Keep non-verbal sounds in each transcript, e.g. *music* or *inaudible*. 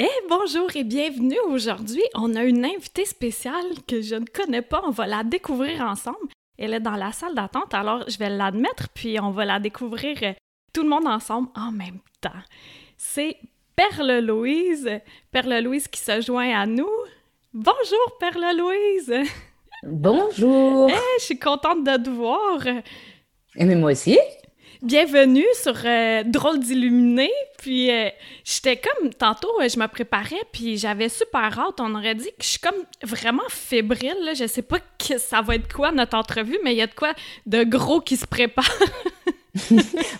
Eh bonjour et bienvenue aujourd'hui. On a une invitée spéciale que je ne connais pas. On va la découvrir ensemble. Elle est dans la salle d'attente, alors je vais l'admettre, puis on va la découvrir euh, tout le monde ensemble en même temps. C'est Perle Louise. Perle Louise qui se joint à nous. Bonjour Perle Louise. Bonjour. Eh, je suis contente de te voir. Et mais moi aussi. Bienvenue sur euh, Drôle d'illuminé. Puis euh, j'étais comme tantôt, euh, je me préparais, puis j'avais super hâte. On aurait dit que je suis comme vraiment fébrile. Là. Je sais pas que ça va être quoi notre entrevue, mais il y a de quoi de gros qui se prépare. *laughs* *laughs*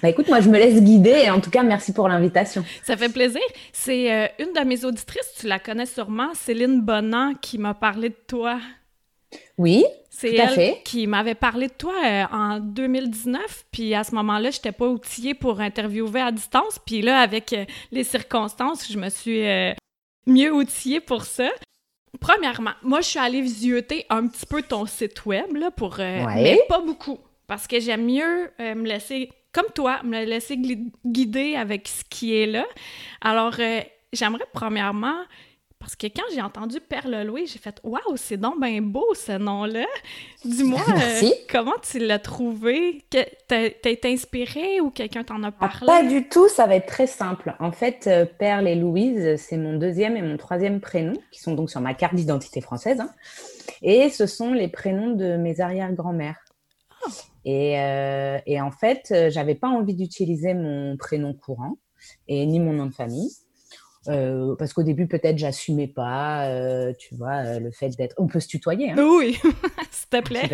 bah écoute, moi je me laisse guider et en tout cas merci pour l'invitation. Ça fait plaisir. C'est une de mes auditrices, tu la connais sûrement, Céline Bonan, qui m'a parlé de toi. Oui, c'est elle qui m'avait parlé de toi euh, en 2019, puis à ce moment-là, je n'étais pas outillée pour interviewer à distance, puis là, avec euh, les circonstances, je me suis euh, mieux outillée pour ça. Premièrement, moi, je suis allée visiter un petit peu ton site web, là, pour... Mais pas beaucoup, parce que j'aime mieux me laisser, comme toi, me laisser guider avec ce qui est là. Alors, j'aimerais premièrement parce que quand j'ai entendu Perle Louis, j'ai fait Waouh, c'est donc bien beau ce nom-là. Dis-moi, euh, comment tu l'as trouvé? T'as été inspiré ou quelqu'un t'en a ah, parlé? Pas du tout, ça va être très simple. En fait, euh, Perle et Louise, c'est mon deuxième et mon troisième prénom, qui sont donc sur ma carte d'identité française. Hein. Et ce sont les prénoms de mes arrière-grand-mères. Ah. Et, euh, et, en fait, j'avais pas envie d'utiliser mon prénom courant et ni mon nom de famille. Euh, parce qu'au début, peut-être, j'assumais pas, euh, tu vois, euh, le fait d'être. On peut se tutoyer. Hein oui, *laughs* s'il te plaît.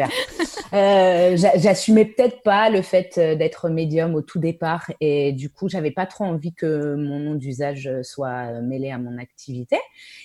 j'assumais peut-être pas le fait d'être médium au tout départ, et du coup, j'avais pas trop envie que mon nom d'usage soit mêlé à mon activité.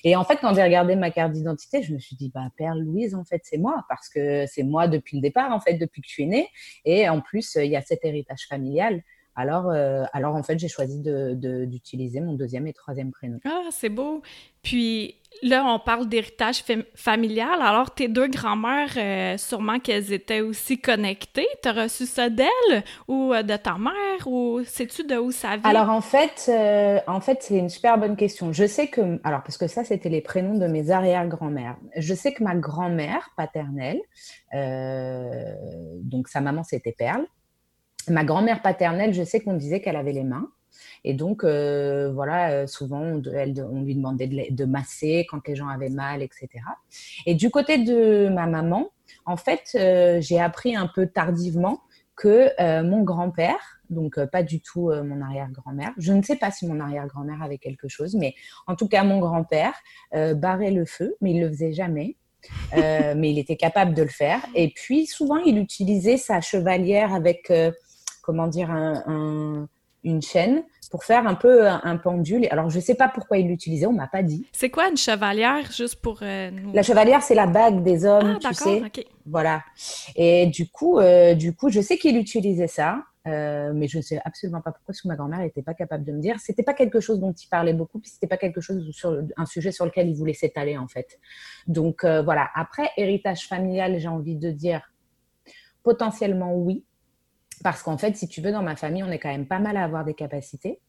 Et en fait, quand j'ai regardé ma carte d'identité, je me suis dit, bah, Père Louise, en fait, c'est moi, parce que c'est moi depuis le départ, en fait, depuis que tu es née, et en plus, il y a cet héritage familial. Alors, euh, alors en fait, j'ai choisi d'utiliser mon deuxième et troisième prénom. Ah, c'est beau. Puis là, on parle d'héritage familial. Alors, tes deux grands-mères, euh, sûrement qu'elles étaient aussi connectées. Tu as reçu ça d'elles ou euh, de ta mère ou sais-tu de où ça vient? Alors, en fait, en fait c'est une super bonne question. Je sais que, alors, parce que ça, c'était les prénoms de mes arrière-grand-mères. Je sais que ma grand-mère paternelle, donc sa maman, c'était Perle. Ma grand-mère paternelle, je sais qu'on disait qu'elle avait les mains. Et donc, euh, voilà, euh, souvent, on, on, lui demandait de, masser quand les gens avaient mal, etc. Et du côté de ma maman, en fait, euh, j'ai appris un peu tardivement que mon grand-père, donc pas du tout mon arrière-grand-mère, je ne sais pas si mon arrière-grand-mère avait quelque chose, mais en tout cas, mon grand-père barrait le feu, mais il le faisait jamais. *laughs* mais il était capable de le faire. Et puis, souvent, il utilisait sa chevalière avec comment dire, une chaîne pour faire un peu un, pendule. Alors, je ne sais pas pourquoi il l'utilisait, on m'a pas dit. C'est quoi une chevalière, juste pour euh, La chevalière, c'est la bague des hommes, ah, tu sais. Voilà. Et du coup, euh, du coup, je sais qu'il utilisait ça, euh, mais je ne sais absolument pas pourquoi, parce que ma grand-mère n'était pas capable de me dire. C'était pas quelque chose dont il parlait beaucoup, puis c'était pas quelque chose sur un sujet sur lequel il voulait s'étaler en fait. Donc voilà. Après, héritage familial, j'ai envie de dire potentiellement oui parce qu'en fait, si tu veux, dans ma famille, on est quand même pas mal à avoir des capacités.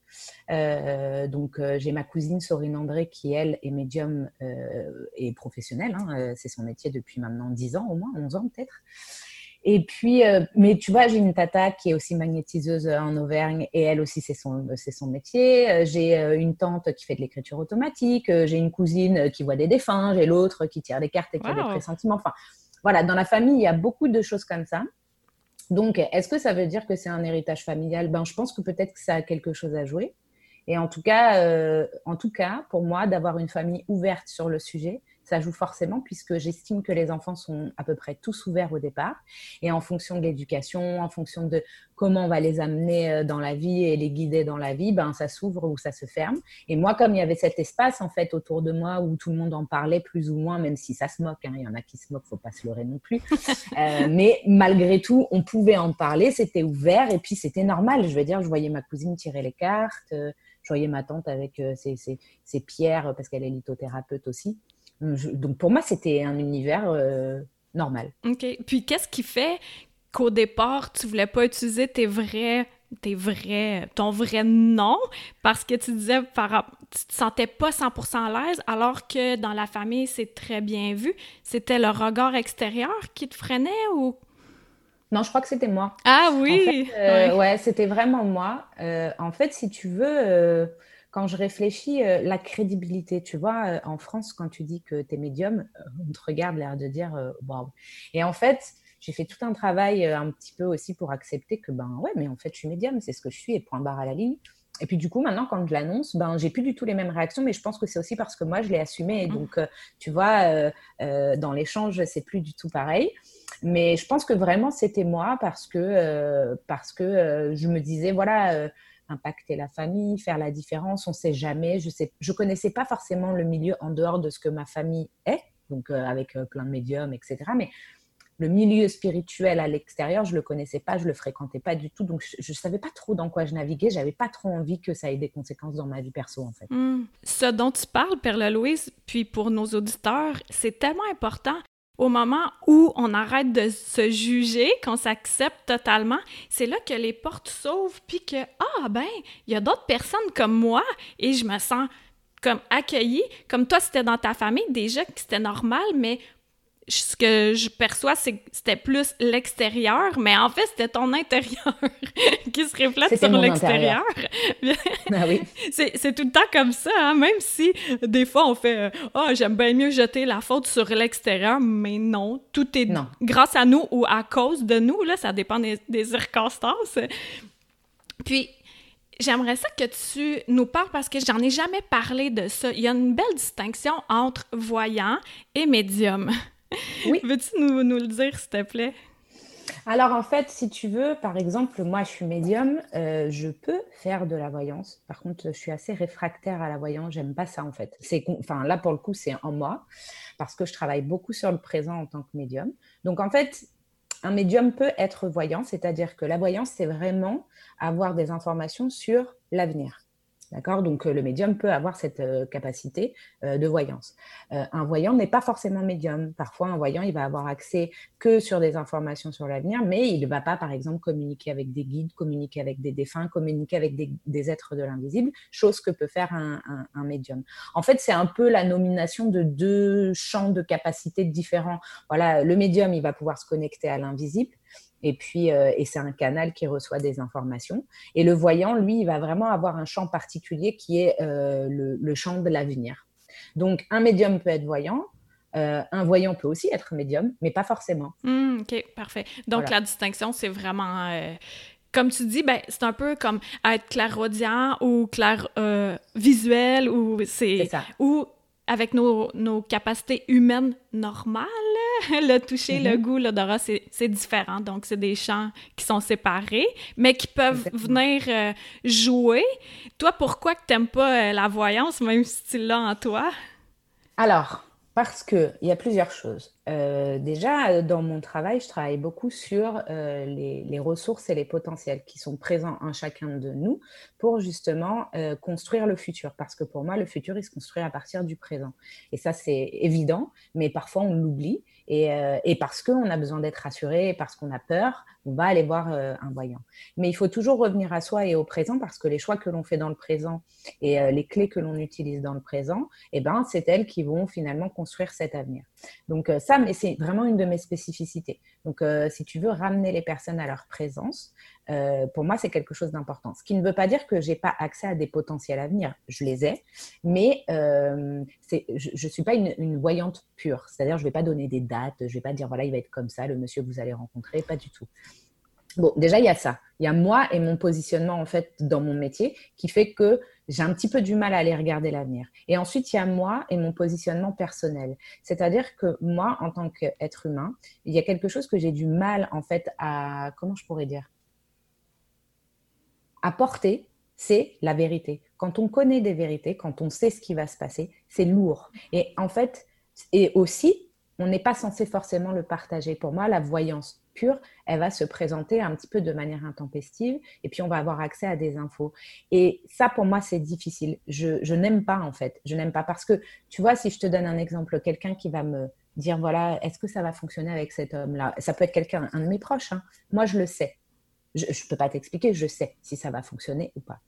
Euh, donc, euh, j'ai ma cousine Sorine André qui, elle, est médium euh, et professionnelle. Hein, c'est son métier depuis maintenant 10 ans, au moins 11 ans peut-être. Et puis, mais tu vois, j'ai une tata qui est aussi magnétiseuse en Auvergne et elle aussi, c'est son, c'est son métier. J'ai une tante qui fait de l'écriture automatique. J'ai une cousine qui voit des défunts. J'ai l'autre qui tire des cartes et qui a des pressentiments. Enfin, voilà, dans la famille, il y a beaucoup de choses comme ça. Donc, est-ce que ça veut dire que c'est un héritage familial? Ben, je pense que peut-être que ça a quelque chose à jouer. Et en tout cas, euh, en tout cas, pour moi, d'avoir une famille ouverte sur le sujet, ça joue forcément puisque j'estime que les enfants sont à peu près tous ouverts au départ. Et en fonction de l'éducation, en fonction de comment on va les amener euh, dans la vie et les guider dans la vie, ben, ça s'ouvre ou ça se ferme. Et moi, comme il y avait cet espace en fait autour de moi où tout le monde en parlait plus ou moins, même si ça se moque, hein, il y en a qui se moquent, faut pas se leurrer non plus. *laughs* Euh, mais malgré tout, on pouvait en parler, c'était ouvert et puis c'était normal. Je veux dire, je voyais ma cousine tirer les cartes, euh, je voyais ma tante avec ses, ses, pierres parce qu'elle est lithothérapeute aussi. Donc pour moi, c'était un univers normal. OK. Puis qu'est-ce qui fait qu'au départ, tu voulais pas utiliser tes vrais tes vrais, ton vrai nom? Parce que tu disais par, tu te sentais pas 100% à l'aise alors que dans la famille c'est très bien vu. C'était le regard extérieur qui te freinait ou? Non, je crois que c'était moi. Ah oui. Euh, ouais, c'était vraiment moi. Euh, en fait, si tu veux, euh, quand je réfléchis, la crédibilité, tu vois, en France, quand tu dis que tu es médium, on te regarde l'air de dire waouh. Et en fait, j'ai fait tout un travail euh, un petit peu aussi pour accepter que, ben ouais, mais en fait, je suis médium, c'est ce que je suis, et point barre à la ligne. Et puis du coup, maintenant, quand je l'annonce, ben, j'ai plus du tout les mêmes réactions, mais je pense que c'est aussi parce que moi, je l'ai assumé. Et mmh. donc, euh, tu vois, euh, dans l'échange, c'est plus du tout pareil. Mais je pense que vraiment, c'était moi parce que, parce que je me disais, voilà, impacter la famille, faire la différence, on ne sait jamais. Je ne je connaissais pas forcément le milieu en dehors de ce que ma famille est, donc avec plein de médiums, etc. Mais le milieu spirituel à l'extérieur, je le connaissais pas, je le fréquentais pas du tout, donc je, ne savais pas trop dans quoi je naviguais. J'avais pas trop envie que ça ait des conséquences dans ma vie perso, en fait. Ce dont tu parles, Perle Louise, puis pour nos auditeurs, c'est tellement important. Au moment où on arrête de se juger, qu'on s'accepte totalement, c'est là que les portes s'ouvrent, puis que ah ben, il y a d'autres personnes comme moi, et je me sens comme accueillie, comme toi c'était dans ta famille déjà que c'était normal, mais ce que je perçois, c'est que c'était plus l'extérieur, mais en fait, c'était ton intérieur *laughs* qui se reflète sur l'extérieur. *laughs* ah oui. C'est tout le temps comme ça, hein? même si des fois on fait « Ah, oh, j'aime bien mieux jeter la faute sur l'extérieur », mais non, tout est grâce à nous ou à cause de nous, là, ça dépend des, des circonstances. Puis, J'aimerais ça que tu nous parles parce que j'en ai jamais parlé de ça. Il y a une belle distinction entre voyant et médium. Oui. *laughs* Veux-tu nous, nous, le dire, s'il te plaît? Alors, en fait, si tu veux, par exemple, moi, je suis médium, euh, je peux faire de la voyance. Par contre, je suis assez réfractaire à la voyance. J'aime pas ça, en fait. C'est, enfin, là, pour le coup, c'est en moi parce que je travaille beaucoup sur le présent en tant que médium. Donc, en fait, un médium peut être voyant, c'est-à-dire que la voyance, c'est vraiment avoir des informations sur l'avenir. D'accord? Donc, euh, le médium peut avoir cette euh, capacité euh, de voyance. un voyant n'est pas forcément médium. Parfois, un voyant, il va avoir accès que sur des informations sur l'avenir, mais il ne va pas, par exemple, communiquer avec des guides, communiquer avec des défunts, communiquer avec des, êtres de l'invisible, chose que peut faire un, un médium. En fait, c'est un peu la nomination de deux champs de capacité différents. Voilà, le médium, il va pouvoir se connecter à l'invisible et puis, euh, et c'est un canal qui reçoit des informations. Et le voyant, lui, il va vraiment avoir un champ particulier qui est euh, le, champ de l'avenir. Donc, un médium peut être voyant, euh, un voyant peut aussi être médium, mais pas forcément. Mmh, ok, parfait. Donc, la distinction, c'est vraiment comme tu dis, ben, c'est un peu comme être clairaudient ou clair visuel ou c'est ou avec nos, nos, capacités humaines normales, *laughs* le toucher, le mhm. goût, l'odorat, c'est différent. Donc, c'est des champs qui sont séparés, mais qui peuvent venir euh, jouer. Toi, pourquoi que t'aimes pas euh, la voyance, même si tu l'as en toi? Alors, parce qu'il y a plusieurs choses. Euh, déjà, dans mon travail, je travaille beaucoup sur euh, les, ressources et les potentiels qui sont présents en chacun de nous pour justement euh, construire le futur. Parce que pour moi, le futur, il se construit à partir du présent. Et ça, c'est évident, mais parfois on l'oublie. Et, et, parce qu'on a besoin d'être rassuré, parce qu'on a peur, on va aller voir un voyant. Mais il faut toujours revenir à soi et au présent parce que les choix que l'on fait dans le présent et les clés que l'on utilise dans le présent, eh ben, c'est elles qui vont finalement construire cet avenir. Donc ça, mais c'est vraiment une de mes spécificités. Donc, euh, si tu veux ramener les personnes à leur présence, euh, pour moi, c'est quelque chose d'important. Ce qui ne veut pas dire que j'ai pas accès à des potentiels à venir. Je les ai, mais euh, je ne suis pas une, voyante pure. C'est-à-dire, je ne vais pas donner des dates, je ne vais pas dire, voilà, il va être comme ça, le monsieur que vous allez rencontrer, pas du tout. Bon, déjà, il y a ça. Il y a moi et mon positionnement, en fait, dans mon métier, qui fait que j'ai un petit peu du mal à aller regarder l'avenir. Et ensuite, il y a moi et mon positionnement personnel. C'est-à-dire que moi, en tant qu'être humain, il y a quelque chose que j'ai du mal, en fait, à, comment je pourrais dire, à porter, c'est la vérité. Quand on connaît des vérités, quand on sait ce qui va se passer, c'est lourd. Et en fait, et aussi, on n'est pas censé forcément le partager. Pour moi, la voyance pure, elle va se présenter un petit peu de manière intempestive et puis on va avoir accès à des infos. Et ça, pour moi, c'est difficile. Je, n'aime pas, en fait. Je n'aime pas parce que, tu vois, si je te donne un exemple, quelqu'un qui va me dire, voilà, est-ce que ça va fonctionner avec cet homme-là? Ça peut être quelqu'un, un de mes proches. Hein. Moi, je le sais. Je ne peux pas t'expliquer, je sais si ça va fonctionner ou pas.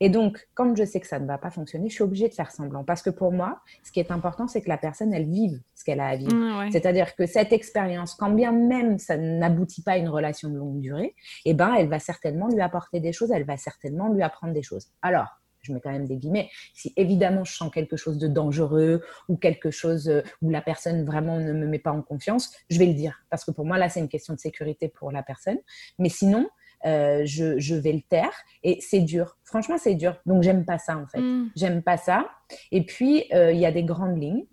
Et donc, comme je sais que ça ne va pas fonctionner, je suis obligée de faire semblant. Parce que pour moi, ce qui est important, c'est que la personne, elle vive ce qu'elle a à vivre. Mmh, C'est-à-dire que cette expérience, quand bien même ça n'aboutit pas à une relation de longue durée, eh ben, elle va certainement lui apporter des choses, elle va certainement lui apprendre des choses. Alors, je mets quand même des guillemets, si évidemment je sens quelque chose de dangereux ou quelque chose euh, où la personne vraiment ne me met pas en confiance, je vais le dire. Parce que pour moi, là, c'est une question de sécurité pour la personne. Mais sinon, euh, je, vais le taire et c'est dur. Franchement, c'est dur. Donc, j'aime pas ça en fait. Mm. J'aime pas ça. Et puis, euh, il y a des grandes lignes.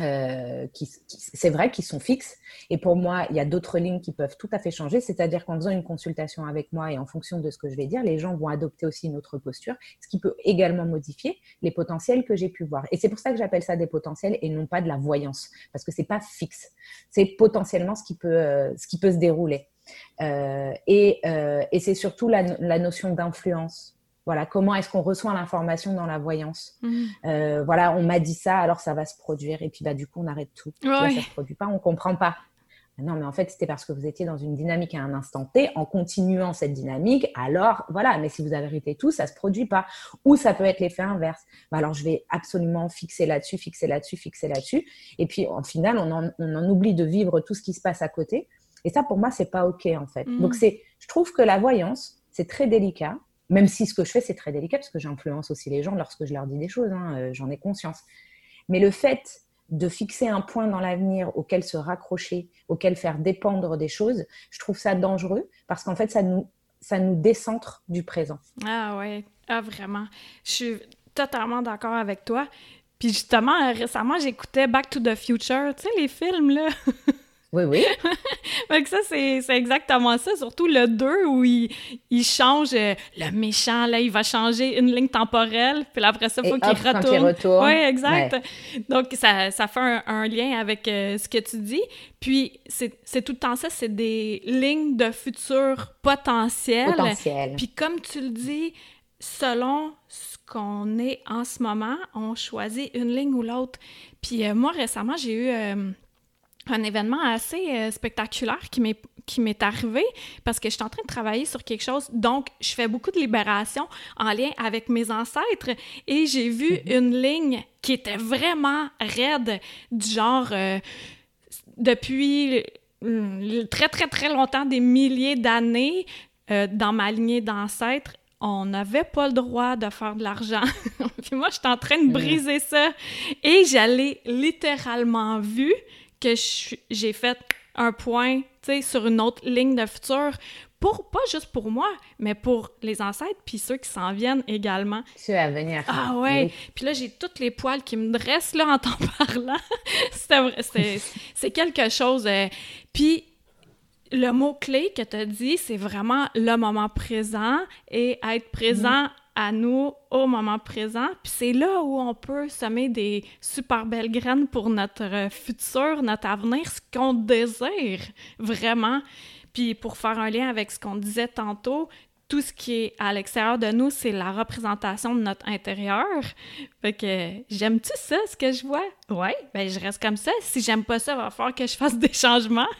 Euh, qui, c'est vrai qu'ils sont fixes. Et pour moi, il y a d'autres lignes qui peuvent tout à fait changer. C'est-à-dire qu'en faisant une consultation avec moi et en fonction de ce que je vais dire, les gens vont adopter aussi une autre posture, ce qui peut également modifier les potentiels que j'ai pu voir. Et c'est pour ça que j'appelle ça des potentiels et non pas de la voyance, parce que c'est pas fixe. C'est potentiellement ce qui peut, ce qui peut se dérouler. Euh, euh, et, c'est surtout la, notion d'influence. Voilà, comment est-ce qu'on reçoit l'information dans la voyance? Mmh. euh, Voilà, on m'a dit ça, alors ça va se produire. Et puis, bah, du coup, on arrête tout. ça ne se produit pas, on ne comprend pas. Non, mais en fait, c'était parce que vous étiez dans une dynamique à un instant T, en continuant cette dynamique, alors voilà, mais si vous avez arrêté tout, ça ne se produit pas. Ou ça peut être l'effet inverse. Bah, alors, je vais absolument fixer là-dessus, fixer là-dessus, fixer là-dessus. Et puis, en final, on on en, oublie de vivre tout ce qui se passe à côté. Et ça, pour moi, c'est pas OK, en fait. Mm. Donc, c'est, je trouve que la voyance, c'est très délicat, même si ce que je fais, c'est très délicat, parce que j'influence aussi les gens lorsque je leur dis des choses, hein, euh, j'en ai conscience. Mais le fait de fixer un point dans l'avenir auquel se raccrocher, auquel faire dépendre des choses, je trouve ça dangereux, parce qu'en fait, ça nous, ça nous décentre du présent. Ah ouais, ah vraiment. Je suis totalement d'accord avec toi. Puis justement, récemment, j'écoutais Back to the Future, tu sais, les films, là? *laughs* Oui, oui. *laughs* fait que ça, c'est exactement ça. Surtout le 2 où il, il change euh, le méchant, là, il va changer une ligne temporelle, puis après ça, il faut qu'il retourne. retourne. Oui, exact. Donc, ça, ça fait un, lien avec euh, ce que tu dis. Puis, c'est tout le temps ça, c'est des lignes de futur potentiel. Potentiel. Puis, comme tu le dis, selon ce qu'on est en ce moment, on choisit une ligne ou l'autre. Puis, euh, moi, récemment, j'ai eu un événement assez euh, spectaculaire qui m'est qui m'est arrivé parce que je suis en train de travailler sur quelque chose. Donc, je fais beaucoup de libération en lien avec mes ancêtres et j'ai vu mhm. une ligne qui était vraiment raide, du genre euh, depuis mm, très, très, très longtemps, des milliers d'années, euh, dans ma lignée d'ancêtres, on n'avait pas le droit de faire de l'argent. *laughs* Puis moi, j'étais en train de briser ça. Et j'allais littéralement vu que j'ai fait un point sur une autre ligne de futur pour pas juste pour moi, mais pour les ancêtres puis ceux qui s'en viennent également. Ceux à venir. Ah ouais. Puis là j'ai toutes les poils qui me dressent là en t'en *laughs* parlant. c'est quelque chose. Euh, puis le mot clé que tu as dit, c'est vraiment le moment présent et être présent à nous au moment présent. Puis c'est là où on peut semer des super belles graines pour notre futur, notre avenir, ce qu'on désire vraiment. Puis pour faire un lien avec ce qu'on disait tantôt, tout ce qui est à l'extérieur de nous, c'est la représentation de notre intérieur. Fait que j'aime-tu ça, ce que je vois? Ouais, ben je reste comme ça. Si j'aime pas ça, il va falloir que je fasse des changements.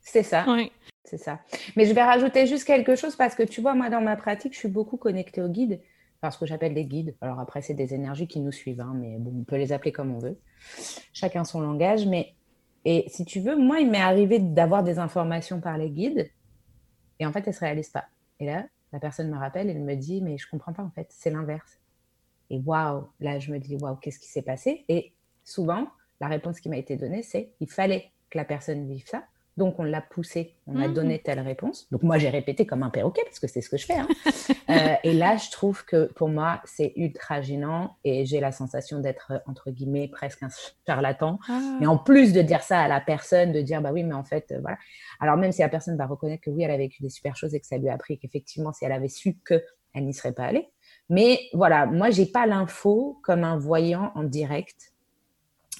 C'est ça. Oui. C'est ça. Mais je vais rajouter juste quelque chose parce que tu vois, moi, dans ma pratique, je suis beaucoup connectée aux guides, parce que j'appelle des guides. Alors après, c'est des énergies qui nous suivent, hein, mais on peut les appeler comme on veut. Chacun son langage. Mais et si tu veux, moi, il m'est arrivé d'avoir des informations par les guides et en fait, elles ne se réalisent pas. Et là, la personne me rappelle, elle me dit, mais je comprends pas en fait, c'est l'inverse. Et waouh, là, je me dis, waouh, qu'est-ce qui s'est passé? Et souvent, la réponse qui m'a été donnée, c'est il fallait que la personne vive ça donc on l'a poussé, on a donné mmh. telle réponse. Donc moi, j'ai répété comme un perroquet, parce que c'est ce que je fais. Hein. *laughs* Euh, et là, je trouve que pour moi, c'est ultra gênant et j'ai la sensation d'être, entre guillemets, presque un charlatan. Mais ah. en plus de dire ça à la personne, de dire, bah oui, mais en fait, euh, voilà. Alors même si la personne va reconnaître que oui, elle a vécu des super choses et que ça lui a appris, qu'effectivement, si elle avait su qu'elle n'y serait pas allée. Mais voilà, moi, j'ai pas l'info comme un voyant en direct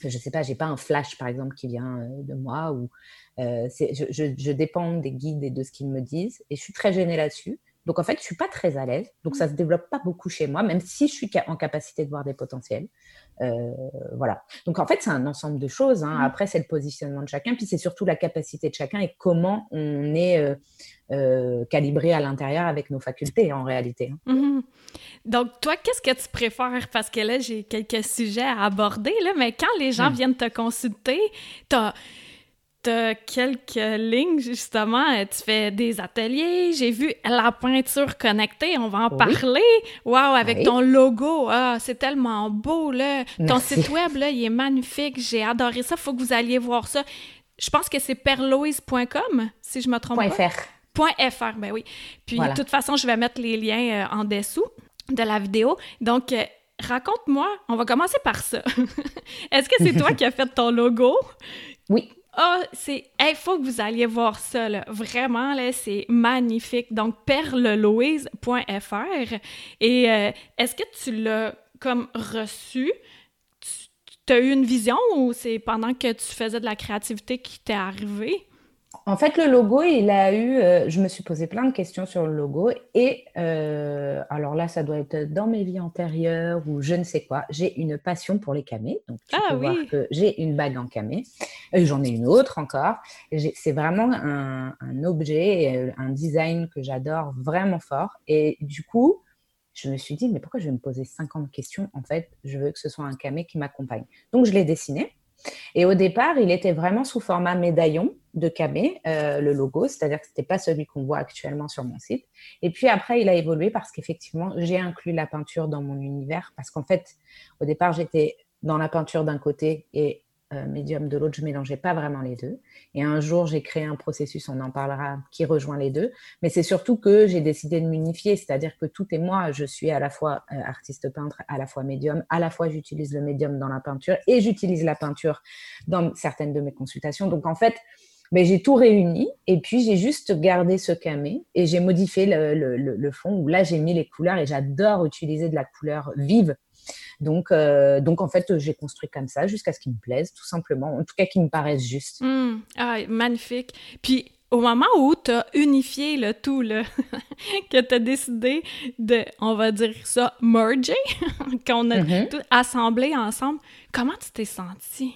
je sais pas, j'ai pas un flash par exemple qui vient euh, de moi ou euh, je, je, dépends des guides et de ce qu'ils me disent et je suis très gênée là-dessus. Donc en fait, je suis pas très à l'aise. Donc ça se développe pas beaucoup chez moi, même si je suis en capacité de voir des potentiels. Euh, voilà. Donc en fait, c'est un ensemble de choses. Hein. Mmh. Après, c'est le positionnement de chacun, puis c'est surtout la capacité de chacun et comment on est euh, calibré à l'intérieur avec nos facultés en réalité. Hein. Mmh. Donc toi, qu'est-ce que tu préfères? Parce que là, j'ai quelques sujets à aborder là, mais quand les gens mmh. viennent te consulter, tu as quelques lignes, justement. Tu fais des ateliers. J'ai vu la peinture connectée. On va en parler. Waouh, avec ton logo. Ah, c'est tellement beau, là. Ton site web, là, il est magnifique. J'ai adoré ça. Faut que vous alliez voir ça. Je pense que c'est perloise.com, si je me trompe pas. .fr. .fr, ben oui. Puis, de toute façon, je vais mettre les liens euh, en dessous de la vidéo. Donc, euh, raconte-moi, on va commencer par ça. *laughs* Est-ce que c'est toi *laughs* qui as fait ton logo? Oui. Ah, c'est. Il faut que vous alliez voir ça. Vraiment, là, c'est magnifique. Donc, perlelouise.fr. Et euh, est-ce que tu l'as comme reçu? Tu as eu une vision ou c'est pendant que tu faisais de la créativité qui t'est arrivé? En fait, le logo, il a eu. Euh, je me suis posé plein de questions sur le logo. Et euh, alors là, ça doit être dans mes vies antérieures ou je ne sais quoi. J'ai une passion pour les camés. Donc, tu ah peux voir que j'ai une bague en camé. Euh, j'en ai une autre encore. C'est vraiment un, un, objet, un design que j'adore vraiment fort. Et du coup, je me suis dit, mais pourquoi je vais me poser 50 questions En fait, je veux que ce soit un camé qui m'accompagne. Donc, je l'ai dessiné. Et au départ, il était vraiment sous format médaillon de camé, euh, le logo, c'est-à-dire que ce n'était pas celui qu'on voit actuellement sur mon site. Et puis après, il a évolué parce qu'effectivement, j'ai inclus la peinture dans mon univers, parce qu'en fait, au départ, j'étais dans la peinture d'un côté et euh, médium de l'autre, je mélangeais pas vraiment les deux. Et un jour, j'ai créé un processus, on en parlera, qui rejoint les deux. Mais c'est surtout que j'ai décidé de m'unifier, c'est-à-dire que tout est moi. Je suis à la fois euh, artiste peintre, à la fois médium, à la fois j'utilise le médium dans la peinture et j'utilise la peinture dans certaines de mes consultations. Donc en fait, mais ben, j'ai tout réuni et puis j'ai juste gardé ce camé et j'ai modifié le, le, le, fond où là j'ai mis les couleurs et j'adore utiliser de la couleur vive donc, euh, donc en fait, j'ai construit comme ça jusqu'à ce qu'il me plaise, tout simplement. En tout cas, qu'il me paraisse juste. Mmh. Ah, magnifique. Puis, au moment où tu as unifié le tout, là, *laughs* que tu as décidé de, on va dire ça, merger, *laughs* qu'on a mm-hmm. tout assemblé ensemble, comment tu t'es sentie?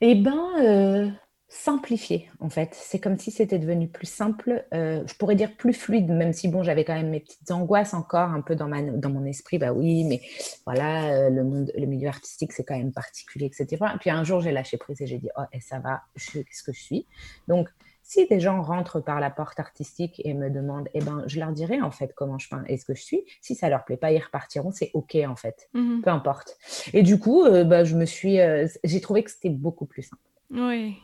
Eh ben, euh, simplifié en fait. C'est comme si c'était devenu plus simple, euh, je pourrais dire plus fluide, même si bon, j'avais quand même mes petites angoisses encore un peu dans, ma, dans mon esprit, bah oui, mais voilà, euh, le, monde, le milieu artistique c'est quand même particulier, etc. Et puis un jour j'ai lâché prise et j'ai dit, oh, et ça va, je suis ce que je suis. Donc, si des gens rentrent par la porte artistique et me demandent, eh ben, je leur dirai en fait comment je peins et ce que je suis. Si ça leur plaît pas, ils repartiront. C'est ok en fait, mmh peu importe. Et du coup, euh, bah, je me suis, j'ai trouvé que c'était beaucoup plus simple. Oui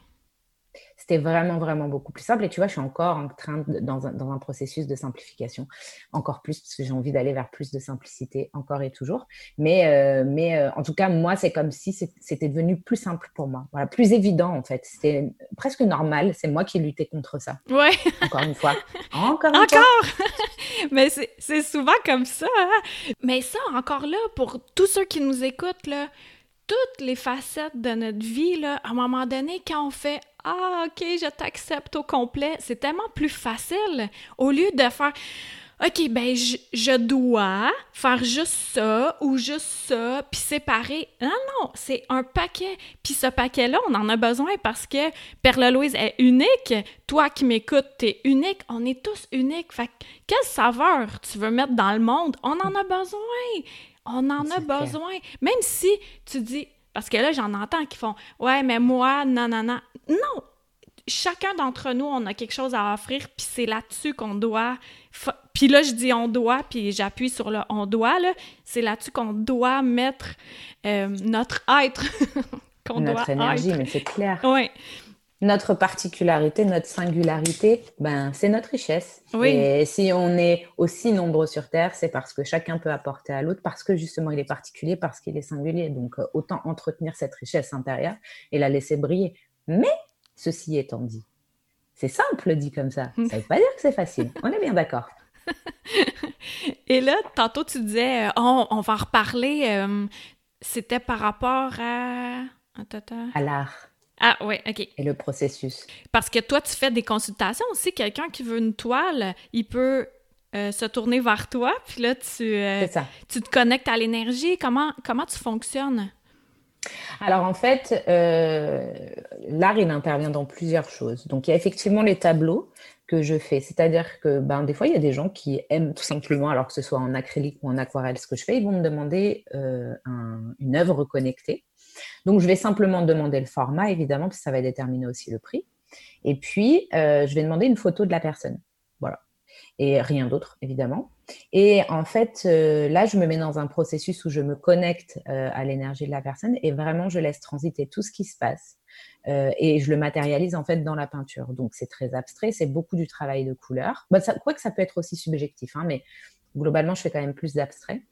c'était vraiment, vraiment beaucoup plus simple. Et tu vois, je suis encore en train, dans, un, dans, un, processus de simplification, encore plus, parce que j'ai envie d'aller vers plus de simplicité, encore et toujours. Mais, euh, mais euh, en tout cas, moi, c'est comme si c'était devenu plus simple pour moi. Voilà, plus évident, en fait. C'était presque normal. C'est moi qui luttais contre ça. Ouais. Encore une fois. Encore une encore! *laughs* mais c'est souvent comme ça. Hein. Mais ça, encore là, pour tous ceux qui nous écoutent, là, toutes les facettes de notre vie, là, à un moment donné, quand on fait Ah, OK, je t'accepte au complet, c'est tellement plus facile au lieu de faire OK, ben, je, dois faire juste ça ou juste ça, puis séparer. Non, non, c'est un paquet. Puis ce paquet-là, on en a besoin parce que Perle Louise est unique. Toi qui m'écoutes, t'es unique. On est tous uniques. Fait quelle saveur tu veux mettre dans le monde? On en a besoin. On en a besoin. Même si tu dis, parce que là, j'en entends qui font Ouais, mais moi, non, non, non. Non! Chacun d'entre nous, on a quelque chose à offrir, puis c'est là-dessus qu'on doit. Puis là, je dis on doit, puis j'appuie sur le on doit, là. C'est là-dessus qu'on doit mettre euh, notre être. *laughs* qu'on notre énergie, mais c'est clair. Oui. Notre particularité, notre singularité, ben, c'est notre richesse. Et si on est aussi nombreux sur Terre, c'est parce que chacun peut apporter à l'autre, parce que justement il est particulier, parce qu'il est singulier. Donc euh, autant entretenir cette richesse intérieure et la laisser briller. Mais ceci étant dit, c'est simple dit comme ça. Ça ne veut pas dire que c'est facile. On est bien d'accord. *laughs* et là, tantôt tu disais, euh, on va en reparler. Euh, c'était par rapport à... À l'art. Ah oui, OK. Et le processus. Parce que toi, tu fais des consultations aussi. Quelqu'un qui veut une toile, il peut euh, se tourner vers toi, puis là, tu, euh, tu te connectes à l'énergie. Comment, comment tu fonctionnes? Alors en fait, euh, l'art, il intervient dans plusieurs choses. Donc il y a effectivement les tableaux que je fais. C'est-à-dire que ben, des fois, il y a des gens qui aiment tout simplement, alors que ce soit en acrylique ou en aquarelle, ce que je fais, ils vont me demander une œuvre connectée. Donc, je vais simplement demander le format, évidemment, parce que ça va déterminer aussi le prix. Et puis, euh, je vais demander une photo de la personne. Voilà. Et rien d'autre, évidemment. Et en fait, euh, là, je me mets dans un processus où je me connecte euh, à l'énergie de la personne et vraiment, je laisse transiter tout ce qui se passe. et je le matérialise en fait dans la peinture. Donc, c'est très abstrait, c'est beaucoup du travail de couleur. Bah, ça, quoi que ça peut être aussi subjectif, hein, mais globalement, je fais quand même plus d'abstrait.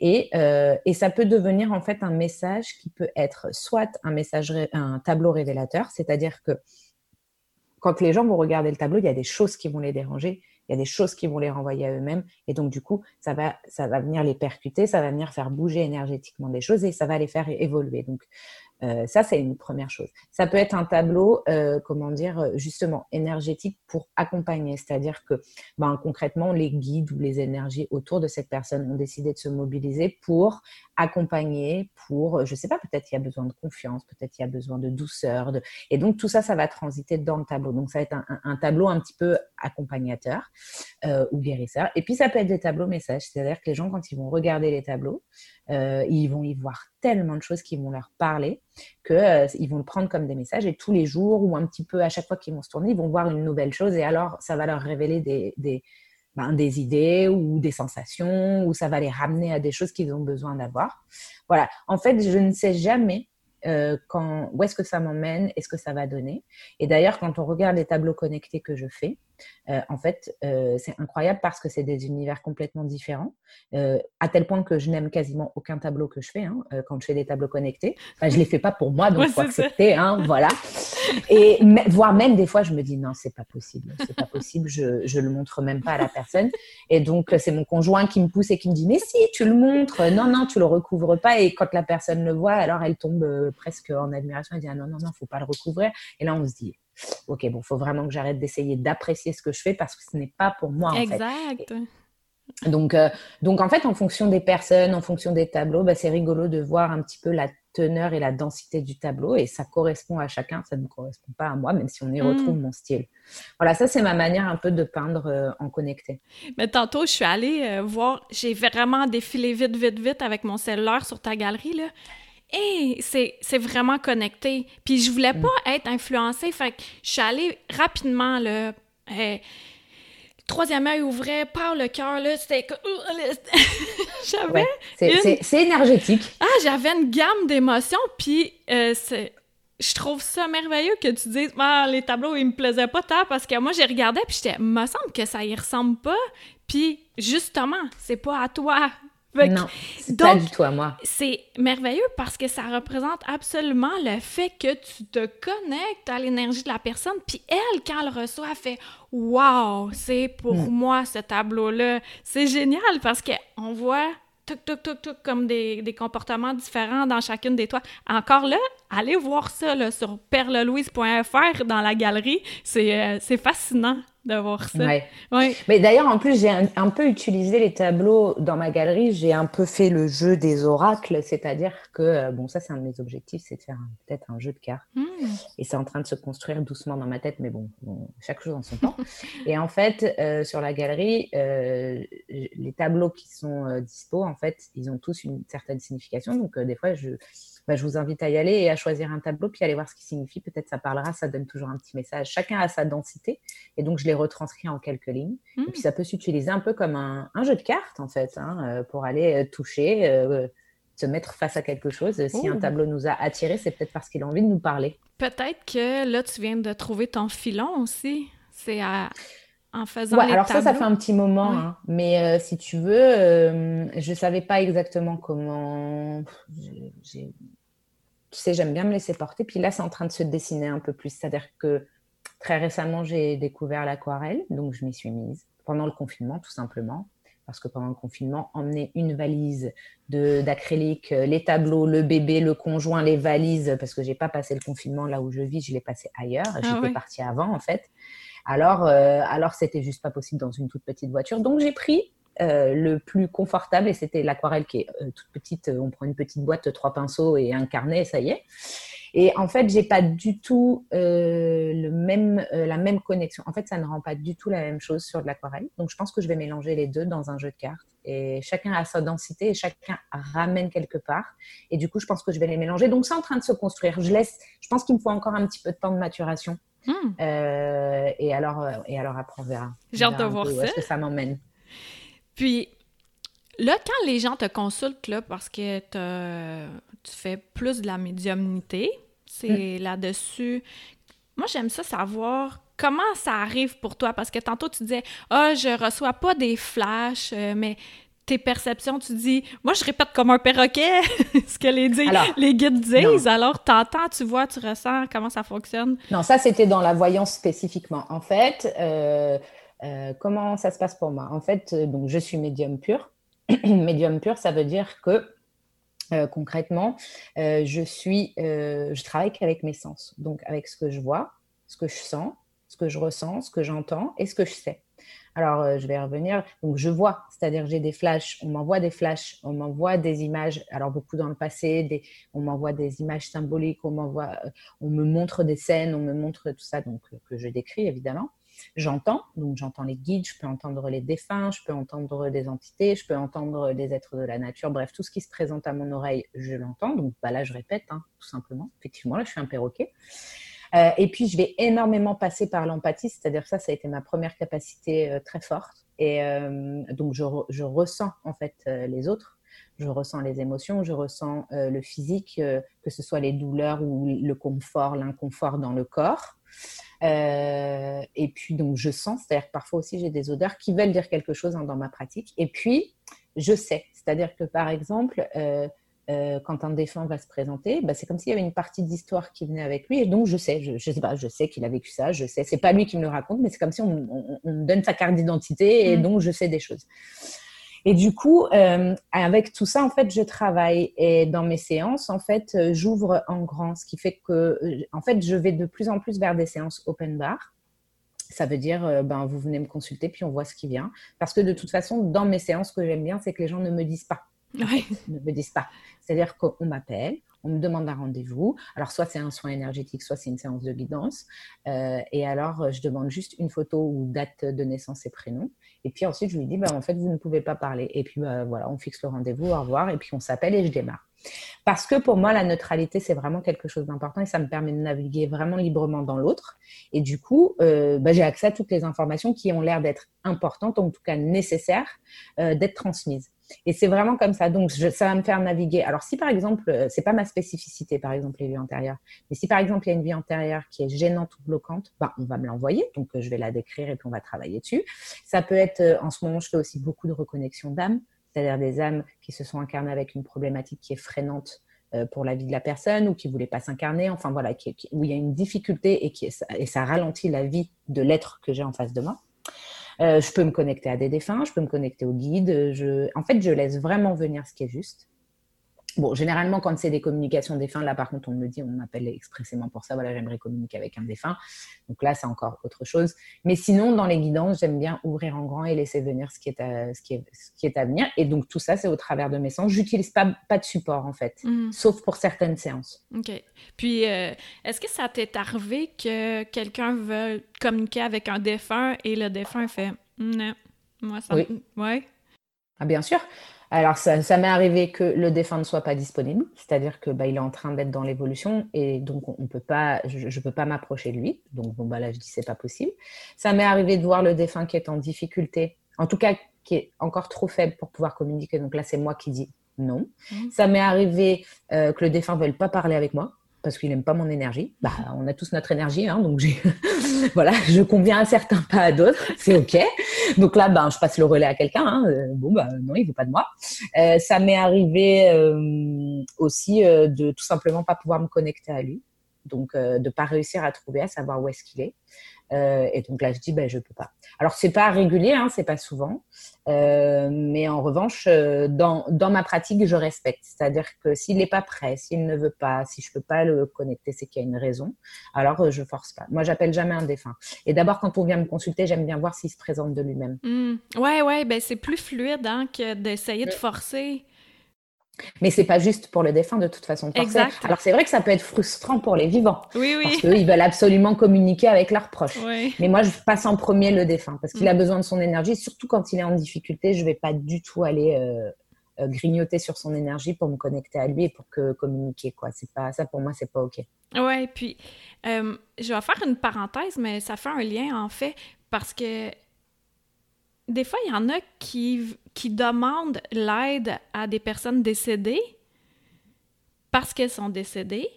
Et, euh, et, ça peut devenir en fait un message qui peut être soit un message, un tableau révélateur, c'est-à-dire que quand les gens vont regarder le tableau, il y a des choses qui vont les déranger, il y a des choses qui vont les renvoyer à eux-mêmes, et donc du coup, ça va, ça va venir les percuter, ça va venir faire bouger énergétiquement des choses et ça va les faire évoluer. Donc, euh, ça, c'est une première chose. Ça peut être un tableau, euh, comment dire, justement énergétique pour accompagner. C'est-à-dire que ben, concrètement, les guides ou les énergies autour de cette personne ont décidé de se mobiliser pour accompagner, pour, je ne sais pas, peut-être il y a besoin de confiance, peut-être il y a besoin de douceur. De... Et donc, tout ça, ça va transiter dans le tableau. Donc, ça va être un, tableau un petit peu accompagnateur euh, ou guérisseur. Et puis, ça peut être des tableaux messages. C'est-à-dire que les gens, quand ils vont regarder les tableaux, euh, ils vont y voir tellement de choses qui vont leur parler qu'ils euh, vont le prendre comme des messages et tous les jours ou un petit peu à chaque fois qu'ils vont se tourner, ils vont voir une nouvelle chose et alors ça va leur révéler des, des, ben, des idées ou des sensations ou ça va les ramener à des choses qu'ils ont besoin d'avoir. Voilà. En fait, je ne sais jamais euh, quand, où est-ce que ça m'emmène et ce que ça va donner. Et d'ailleurs, quand on regarde les tableaux connectés que je fais, euh, en fait, euh, c'est incroyable parce que c'est des univers complètement différents, euh, à tel point que je n'aime quasiment aucun tableau que je fais hein, quand je fais des tableaux connectés. Enfin, je les fais pas pour moi, donc il faut accepter, hein, voilà. Et voire même des fois, je me dis non, c'est pas possible, c'est pas possible, je je le montre même pas à la personne. Et donc c'est mon conjoint qui me pousse et qui me dit mais si, tu le montres, non non, tu le recouvres pas. Et quand la personne le voit, alors elle tombe presque en admiration, elle dit ah, non non non, faut pas le recouvrir. Et là on se dit ok, bon, faut vraiment que j'arrête d'essayer d'apprécier ce que je fais parce que ce n'est pas pour moi. En exact. Donc, euh, donc, en fait, en fonction des personnes, en fonction des tableaux, bah, c'est rigolo de voir un petit peu la teneur et la densité du tableau et ça correspond à chacun, ça ne correspond pas à moi, même si on y retrouve hmm. mon style. Voilà, ça c'est ma manière un peu de peindre euh, en connecté. Mais tantôt, je suis allée euh, voir, j'ai vraiment défilé vite, vite, vite avec mon cellulaire sur ta galerie, là hey, c'est vraiment connecté. Puis je voulais pas mm. être influencée, fait que je suis allée rapidement, là. Troisième œil ouvrait par le cœur, là, c'était... j'avais... c'est énergétique. Ah, j'avais une gamme d'émotions, puis euh, je trouve ça merveilleux que tu dises ah, les tableaux ils me plaisaient pas tant parce que moi j'ai regardé puis j'étais me semble que ça y ressemble pas puis justement c'est pas à toi non, c'est pas du tout à moi. C'est merveilleux parce que ça représente absolument le fait que tu te connectes à l'énergie de la personne. Puis elle, quand elle reçoit, elle fait Waouh, c'est pour mm. moi ce tableau-là. C'est génial parce qu'on voit tout, tout, tout, comme des, des, comportements différents dans chacune des toiles. Encore là, allez voir ça là, sur perlelouise.fr dans la galerie. C'est euh, fascinant de voir ça. Ouais. Mais d'ailleurs, en plus, j'ai un, peu utilisé les tableaux dans ma galerie. J'ai un peu fait le jeu des oracles, c'est-à-dire que, euh, bon, ça, c'est un de mes objectifs, c'est de faire peut-être un jeu de cartes. Hmm. Et c'est en train de se construire doucement dans ma tête, mais bon, chaque chose en son temps. Et en fait, euh, sur la galerie, euh, les tableaux qui sont dispo, en fait, ils ont tous une certaine signification. Donc, des fois, je bah, je vous invite à y aller et à choisir un tableau, puis aller voir ce qu'il signifie. Peut-être ça parlera, ça donne toujours un petit message. Chacun a sa densité, et donc je les retranscris en quelques lignes. Et puis mmh. ça peut s'utiliser un peu comme un, jeu de cartes, en fait, hein, euh, pour aller euh, toucher, euh, se mettre face à quelque chose. Si un oh. tableau nous a attirés, c'est peut-être parce qu'il a envie de nous parler. Peut-être que là, tu viens de trouver ton filon aussi. C'est en faisant ouais, alors ça, ça fait un petit moment. Hein. Mais euh, si tu veux, euh, je ne savais pas exactement comment. Tu sais, j'aime bien me laisser porter. Puis là, c'est en train de se dessiner un peu plus. C'est-à-dire que très récemment, j'ai découvert l'aquarelle. Donc, je m'y suis mise pendant le confinement, tout simplement parce que pendant le confinement, emmener une valise d'acrylique, euh, les tableaux, le bébé, le conjoint, les valises, parce que j'ai pas passé le confinement là où je vis, je l'ai passé ailleurs. Ah J'étais partie avant en fait. Alors, euh, alors c'était juste pas possible dans une toute petite voiture. Donc j'ai pris euh, le plus confortable et c'était l'aquarelle qui est toute petite. On prend une petite boîte, trois pinceaux et un carnet, ça y est. Et en fait, j'ai pas du tout euh, le même, euh, la même connexion. En fait, ça ne rend pas du tout la même chose sur de l'aquarelle. Donc, je pense que je vais mélanger les deux dans un jeu de cartes. Et chacun a sa densité et chacun ramène quelque part. Et du coup, je pense que je vais les mélanger. Donc, c'est en train de se construire. Je laisse. Je pense qu'il me faut encore un petit peu de temps de maturation. Hmm. Euh, et alors, et alors après, on verra. J'ai hâte de voir ça. Où est-ce que ça m'emmène Puis, là, quand les gens te consultent là, parce que tu fais plus de la médiumnité, c'est mm. là-dessus. Moi, j'aime ça savoir comment ça arrive pour toi, parce que tantôt tu disais, ah, oh, je reçois pas des flashs, euh, mais tes perceptions, tu dis, moi, je répète comme un perroquet *laughs* ce que les, les guides disent. Alors, tu entends, tu vois, tu ressens comment ça fonctionne. Non, ça, c'était dans la voyance spécifiquement. En fait, euh, euh, comment ça se passe pour moi? En fait, donc, je suis médium pur. *clears throat* médium pur, ça veut dire que euh, concrètement, euh, je suis, euh, je travaille qu'avec mes sens, donc avec ce que je vois, ce que je sens, ce que je ressens, ce que j'entends et ce que je sais. Alors, je vais revenir. Donc, je vois, c'est-à-dire j'ai des flashs, on m'envoie des flashs, on m'envoie des images. Alors, beaucoup dans le passé, on m'envoie des images symboliques, on m'envoie, on me montre des scènes, on me montre tout ça, donc que je décris évidemment j'entends. Donc j'entends les guides, je peux entendre les défunts, je peux entendre des entités, je peux entendre des êtres de la nature. Bref, tout ce qui se présente à mon oreille, je l'entends. Donc bah, là, je répète, hein, tout simplement. Effectivement, là, je suis un perroquet. Euh, et puis, je vais énormément passer par l'empathie, c'est-à-dire ça, ça a été ma première capacité euh, très forte. Et euh, donc, je, je, ressens en fait les autres je ressens les émotions, je ressens le physique, que ce soit les douleurs ou le confort, l'inconfort dans le corps. Euh, et puis, donc, je sens, c'est-à-dire que parfois aussi, j'ai des odeurs qui veulent dire quelque chose hein, dans ma pratique. Et puis, je sais, c'est-à-dire que par exemple, euh, euh, quand un défunt va se présenter, bah, c'est comme s'il y avait une partie d'histoire qui venait avec lui. Et donc, je sais, je, je sais pas, je sais qu'il a vécu ça, je sais. C'est pas lui qui me le raconte, mais c'est comme si on, me donne sa carte d'identité et mmh. donc je sais des choses. Et du coup, euh, avec tout ça, en fait, je travaille. Et dans mes séances, en fait, euh, j'ouvre en grand, ce qui fait que, euh, en fait, je vais de plus en plus vers des séances open bar. Ça veut dire, ben, vous venez me consulter, puis on voit ce qui vient. Parce que de toute façon, dans mes séances, ce que j'aime bien, c'est que les gens ne me disent pas. Oui. Ne me disent pas. C'est-à-dire qu'on m'appelle, me demande un rendez-vous. Alors, soit c'est un soin énergétique, soit c'est une séance de guidance. et alors, je demande juste une photo ou date de naissance et prénom. Et puis ensuite, je lui dis, bah, en fait, vous ne pouvez pas parler. Et puis, bah, voilà, on fixe le rendez-vous, au revoir, et puis on s'appelle et je démarre. Parce que pour moi, la neutralité, c'est vraiment quelque chose d'important et ça me permet de naviguer vraiment librement dans l'autre. Et du coup, euh, bah, j'ai accès à toutes les informations qui ont l'air d'être importantes, en tout cas nécessaires, euh, d'être transmises. Et c'est vraiment comme ça. Donc, ça va me faire naviguer. Alors, si par exemple, euh, c'est pas ma spécificité, par exemple, les vies antérieures, mais si par exemple, il y a une vie antérieure qui est gênante ou bloquante, ben, on va me l'envoyer. Donc, euh, je vais la décrire et puis on va travailler dessus. Ça peut être, euh, en ce moment, je fais aussi beaucoup de reconnexion d'âmes, c'est-à-dire des âmes qui se sont incarnées avec une problématique qui est freinante pour la vie de la personne ou qui voulait pas s'incarner, enfin voilà, où il y a une difficulté et, qui et ça ralentit la vie de l'être que j'ai en face de moi. Euh, je peux me connecter à des défunts, je peux me connecter au guide. Je... En fait, je laisse vraiment venir ce qui est juste. Bon, généralement, quand c'est des communications défunts, là, par contre, on me dit, on m'appelle expressément pour ça, voilà, j'aimerais communiquer avec un défunt. Donc là, c'est encore autre chose. Mais sinon, dans les guidances, j'aime bien ouvrir en grand et laisser venir ce qui est à, ce qui est, ce qui est à venir. Et donc, tout ça, c'est au travers de mes sens. J'utilise pas, pas de support, en fait, mmh. sauf pour certaines séances. OK. Puis, euh, est-ce que ça t'est arrivé que quelqu'un veut communiquer avec un défunt et le défunt fait non, moi, ça. Oui. Ouais. Ah, bien sûr. Alors, ça, m'est arrivé que le défunt ne soit pas disponible, c'est-à-dire que bah, il est en train d'être dans l'évolution et donc on peut pas, je ne peux pas m'approcher de lui. Donc, bon, bah, là, je dis c'est pas possible. Ça m'est arrivé de voir le défunt qui est en difficulté, en tout cas qui est encore trop faible pour pouvoir communiquer. Donc là, c'est moi qui dis Non. Mmh. Ça m'est arrivé que le défunt ne veuille pas parler avec moi parce qu'il n'aime pas mon énergie. Bah, on a tous notre énergie, hein, donc *laughs* voilà, je conviens à certains, pas à d'autres, c'est ok. Donc là, ben, je passe le relais à quelqu'un. Hein. Bon, bah, non, il veut pas de moi. ça m'est arrivé aussi de tout simplement pas pouvoir me connecter à lui donc euh, de pas réussir à trouver, à savoir où est-ce qu'il est. Euh, et donc là, je dis, ben, je peux pas. Alors, c'est pas régulier, hein, c'est pas souvent, euh, mais en revanche, dans, dans ma pratique, je respecte. C'est-à-dire que s'il n'est pas prêt, s'il ne veut pas, si je peux pas le connecter, c'est qu'il y a une raison. Alors, je force pas. Moi, j'appelle jamais un défunt. Et d'abord, quand on vient me consulter, j'aime bien voir s'il se présente de lui-même. Mmh. Ouais, ouais, ben c'est plus fluide hein, que d'essayer de forcer. Mais c'est pas juste pour le défunt de toute façon. Exact. Alors c'est vrai que ça peut être frustrant pour les vivants. Oui, oui. Parce qu'ils veulent absolument communiquer avec leurs proches. Mais moi, je passe en premier le défunt parce qu'il a mm. besoin de son énergie. Surtout quand il est en difficulté, je vais pas du tout aller euh, euh, grignoter sur son énergie pour me connecter à lui et pour que communiquer. Quoi. C'est pas ça pour moi, c'est pas ok. Ouais. Puis euh, je vais faire une parenthèse, mais ça fait un lien en fait parce que des fois, il y en a qui, qui demandent l'aide à des personnes décédées parce qu'elles sont décédées.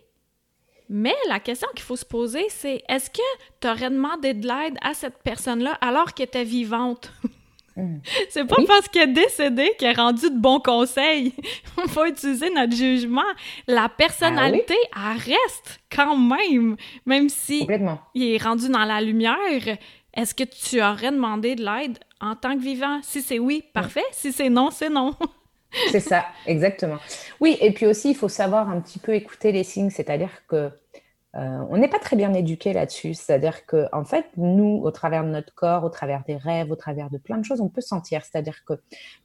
Mais la question qu'il faut se poser, c'est est-ce que tu aurais demandé de l'aide à cette personne-là alors qu'elle était vivante? *laughs* Hmm. *laughs* C'est pas parce qu'elle est décédée qu'elle est rendue de bons conseils. *laughs* Il faut utiliser notre jugement. La personnalité, ah elle reste quand même, même si il est rendu dans la lumière. Est-ce que tu aurais demandé de l'aide en tant que vivant? Si c'est oui, parfait. Si c'est non, c'est non. c'est ça, exactement. Oui, et puis aussi, il faut savoir un petit peu écouter les signes, c'est-à-dire que euh, on n'est pas très bien éduqué là-dessus. C'est-à-dire que, en fait, nous, au travers de notre corps, au travers des rêves, au travers de plein de choses, on peut sentir. C'est-à-dire que,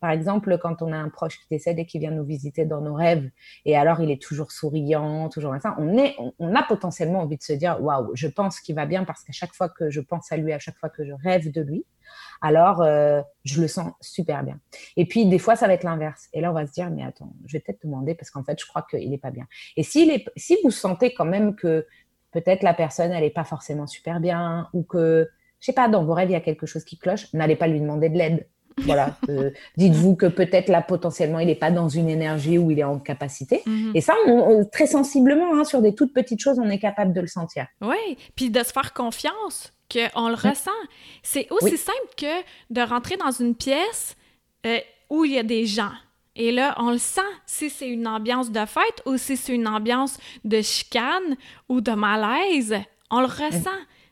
par exemple, quand on a un proche qui décède et qui vient nous visiter dans nos rêves, et alors il est toujours souriant, toujours ça, on, est, on, a potentiellement envie de se dire, waouh, je pense qu'il va bien parce qu'à chaque fois que je pense à lui, à chaque fois que je rêve de lui, alors euh, je le sens super bien. Et puis des fois ça va être l'inverse. Et là on va se dire mais attends, je vais peut-être demander parce qu'en fait je crois qu'il n'est pas bien. Et s'il est, si vous sentez quand même que peut-être la personne elle n'est pas forcément super bien ou que je sais pas dans vos rêves il y a quelque chose qui cloche, n'allez pas lui demander de l'aide. Voilà, *laughs* euh, dites-vous que peut-être là potentiellement il n'est pas dans une énergie où il est en capacité. Mhm. Et ça, très sensiblement, hein, sur des toutes petites choses, on est capable de le sentir. Oui, puis de se faire confiance qu'on le ressent. C'est aussi simple que de rentrer dans une pièce euh, où il y a des gens. Et là, on le sent si c'est une ambiance de fête ou si c'est une ambiance de chicane ou de malaise. On le ressent.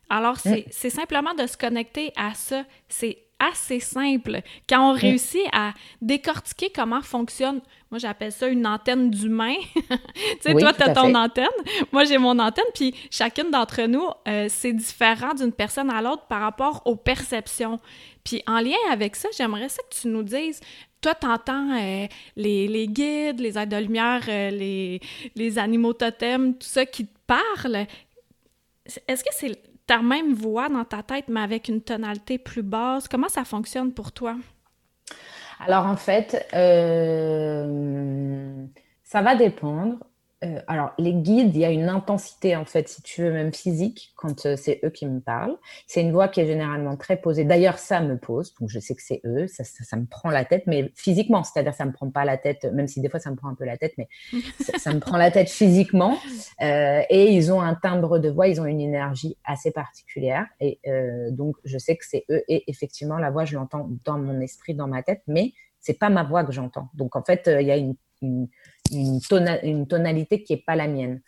Alors, c'est simplement de se connecter à ça. C'est assez simple. Quand on réussit à décortiquer comment fonctionne, moi j'appelle ça une antenne d'humain. *laughs* tu sais, toi, tu as ton antenne, moi j'ai mon antenne, puis chacune d'entre nous, euh, c'est différent d'une personne à l'autre par rapport aux perceptions. Puis en lien avec ça, j'aimerais ça que tu nous dises, toi, tu entends euh, les, les, guides, les aides de lumière, euh, les, les animaux totems, tout ça qui te parle. Est-ce que c'est ta même voix dans ta tête, mais avec une tonalité plus basse. Comment ça fonctionne pour toi? Alors en fait, euh, ça va dépendre. Euh, alors, les guides, il y a une intensité, en fait, si tu veux, même physique, quand euh, c'est eux qui me parlent. C'est une voix qui est généralement très posée. D'ailleurs, ça me pose, donc je sais que c'est eux, ça, ça, me prend la tête, mais physiquement, c'est-à-dire ça me prend pas la tête, même si des fois ça me prend un peu la tête, mais *laughs* ça, me prend la tête physiquement. Euh, et ils ont un timbre de voix, ils ont une énergie assez particulière. Et donc, je sais que c'est eux. Et effectivement, la voix, je l'entends dans mon esprit, dans ma tête, mais c'est pas ma voix que j'entends. Donc, en fait, il y a une une, une tonalité qui n'est pas la mienne.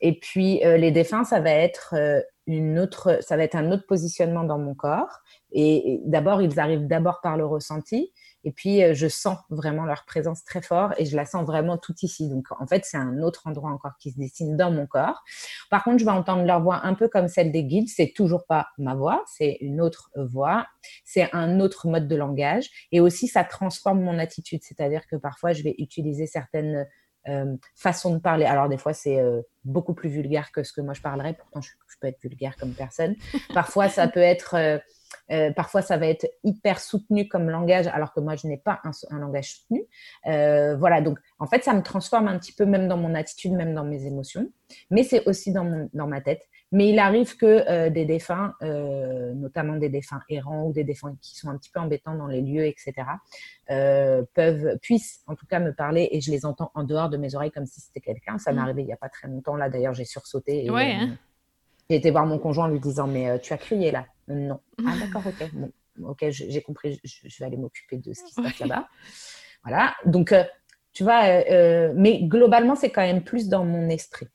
Et puis euh, les défunts, ça va être euh, une autre, ça va être un autre positionnement dans mon corps. Et, d'abord, ils arrivent d'abord par le ressenti, et puis euh, je sens vraiment leur présence très fort, et je la sens vraiment tout ici. Donc en fait, c'est un autre endroit encore qui se dessine dans mon corps. Par contre, je vais entendre leur voix un peu comme celle des guides. C'est toujours pas ma voix, c'est une autre voix, c'est un autre mode de langage, et aussi ça transforme mon attitude. C'est-à-dire que parfois, je vais utiliser certaines euh, façon de parler. Alors des fois c'est euh, beaucoup plus vulgaire que ce que moi je parlerais. Pourtant je, peux être vulgaire comme personne. *laughs* Parfois ça peut être, euh, parfois ça va être hyper soutenu comme langage, alors que moi je n'ai pas un, langage soutenu. voilà donc en fait ça me transforme un petit peu même dans mon attitude, même dans mes émotions. Mais c'est aussi dans, mon, dans ma tête. Mais il arrive que des défunts, notamment des défunts errants ou des défunts qui sont un petit peu embêtants dans les lieux, etc., peuvent, puissent en tout cas me parler et je les entends en dehors de mes oreilles comme si c'était quelqu'un. Ça m'est mmh. arrivé il n'y a pas très longtemps. Là, d'ailleurs, j'ai sursauté. Et, ouais, hein. J'ai été voir mon conjoint en lui disant Mais tu as crié là Non. Ah, *laughs* d'accord, ok. Bon, ok, j'ai compris, je, vais aller m'occuper de ce qui se passe là-bas. Voilà. Donc, tu vois, mais globalement, c'est quand même plus dans mon esprit.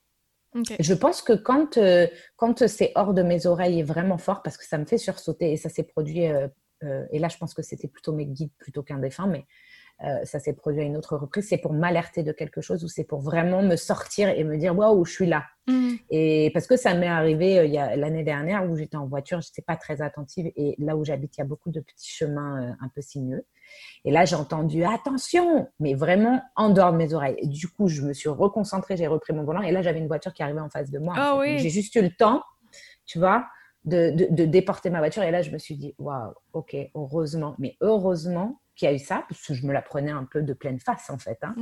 Je pense que quand, euh, quand c'est hors de mes oreilles et vraiment fort, parce que ça me fait sursauter et ça s'est produit, euh, euh, et là je pense que c'était plutôt mes guides plutôt qu'un défunt, mais ça s'est produit à une autre reprise, c'est pour m'alerter de quelque chose ou c'est pour vraiment me sortir et me dire waouh, je suis là. Mmh. Et parce que ça m'est arrivé il y a l'année dernière où j'étais en voiture, je n'étais pas très attentive et là où j'habite, il y a beaucoup de petits chemins un peu sinueux. Et là, j'ai entendu attention, mais vraiment en dehors de mes oreilles. Et du coup, je me suis reconcentrée, j'ai repris mon volant. Et là, j'avais une voiture qui arrivait en face de moi. Ah oui. J'ai juste eu le temps, tu vois, de, de, déporter ma voiture. Et là, je me suis dit, waouh, ok, heureusement. Mais heureusement qu'il y a eu ça, parce que je me la prenais un peu de pleine face, en fait. Hein.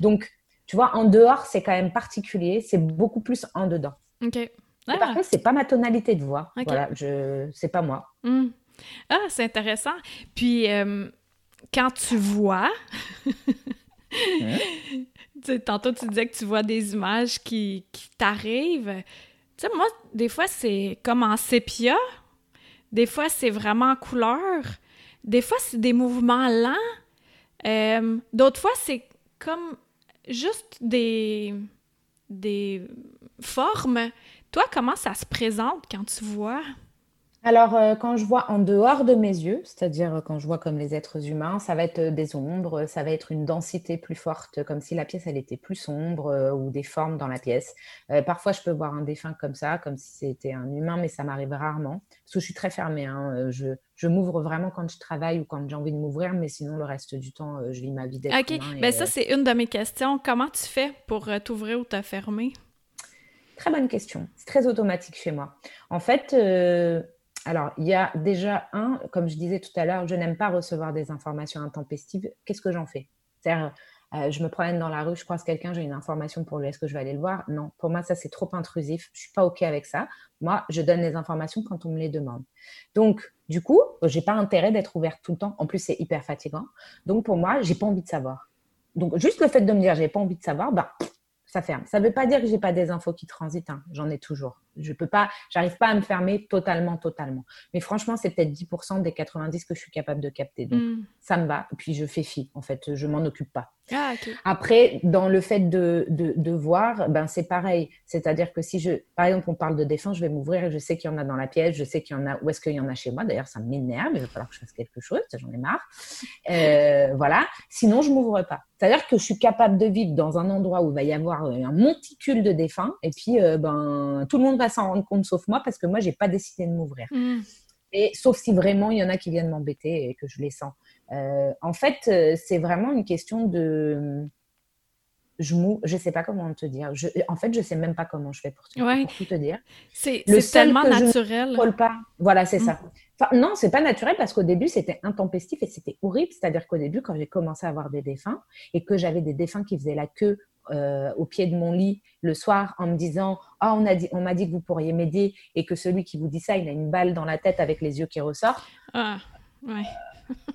Donc, tu vois, en dehors, c'est quand même particulier. C'est beaucoup plus en dedans. Ok. Par contre, c'est pas ma tonalité de voix. Voilà, je, c'est pas moi. Hmm. Ah, c'est intéressant. Puis, euh, quand tu vois, *laughs* tantôt tu disais que tu vois des images qui, qui t'arrivent. Tu sais, moi, des fois, c'est comme en sépia. Des fois, c'est vraiment en couleur. Des fois, c'est des mouvements lents. Euh, d'autres fois, c'est comme juste des, des formes. Toi, comment ça se présente quand tu vois? Alors, euh, quand je vois en dehors de mes yeux, c'est-à-dire euh, quand je vois comme les êtres humains, ça va être euh, des ombres, ça va être une densité plus forte, comme si la pièce, elle était plus sombre, ou des formes dans la pièce. parfois, je peux voir un défunt comme ça, comme si c'était un humain, mais ça m'arrive rarement, parce que je suis très fermée. Hein, je, je m'ouvre vraiment quand je travaille ou quand j'ai envie de m'ouvrir, mais sinon, le reste du temps, je vis ma vie d'être OK, ben ça, c'est une de mes questions. Comment tu fais pour t'ouvrir ou te fermer? Très bonne question. C'est très automatique chez moi. En fait, alors, il y a déjà un, comme je disais tout à l'heure, je n'aime pas recevoir des informations intempestives. Qu'est-ce que j'en fais? C'est-à-dire, euh, je me promène dans la rue, je croise quelqu'un, j'ai une information pour lui, est-ce que je vais aller le voir? Non, pour moi, ça, c'est trop intrusif. Je ne suis pas OK avec ça. Moi, je donne les informations quand on me les demande. Donc, du coup, je n'ai pas intérêt d'être ouverte tout le temps. En plus, c'est hyper fatigant. Donc, pour moi, je n'ai pas envie de savoir. Donc, juste le fait de me dire, j'ai pas envie de savoir, bah, ça ferme. Ça ne veut pas dire que j'ai pas des infos qui transitent. Hein. J'en ai toujours. Je peux pas, j'arrive pas à me fermer totalement, totalement. Mais franchement, c'est peut-être 10% des 90 que je suis capable de capter. Donc, hmm. ça me va. Et puis, je fais fi. En fait, je m'en occupe pas. Ah, Après, dans le fait de, de, voir, ben, c'est pareil. C'est-à-dire que si je, par exemple, on parle de défense, je vais m'ouvrir et je sais qu'il y en a dans la pièce, je sais qu'il y en a, où est-ce qu'il y en a chez moi. D'ailleurs, ça m'énerve, il va falloir que je fasse quelque chose, j'en ai marre. Euh, voilà. Sinon, je m'ouvre pas. C'est-à-dire que je suis capable de vivre dans un endroit où il va y avoir un monticule de défunts et puis, euh, ben, tout le monde va s'en rendre compte sauf moi parce que moi, j'ai pas décidé de m'ouvrir. Hmm. Et sauf si vraiment il y en a qui viennent m'embêter et que je les sens. Euh, en fait, euh, c'est vraiment une question de. Je ne je sais pas comment te dire. Je, en fait, je sais même pas comment je fais pour, tout, te dire. C'est tellement naturel. pas. Voilà, c'est ça. Mm. Enfin, non, c'est pas naturel parce qu'au début, c'était intempestif et c'était horrible. C'est-à-dire qu'au début, quand j'ai commencé à avoir des défunts et que j'avais des défunts qui faisaient la queue euh, au pied de mon lit le soir en me disant ah on a dit on m'a dit que vous pourriez m'aider et que celui qui vous dit ça il a une balle dans la tête avec les yeux qui ressortent ah, ouais.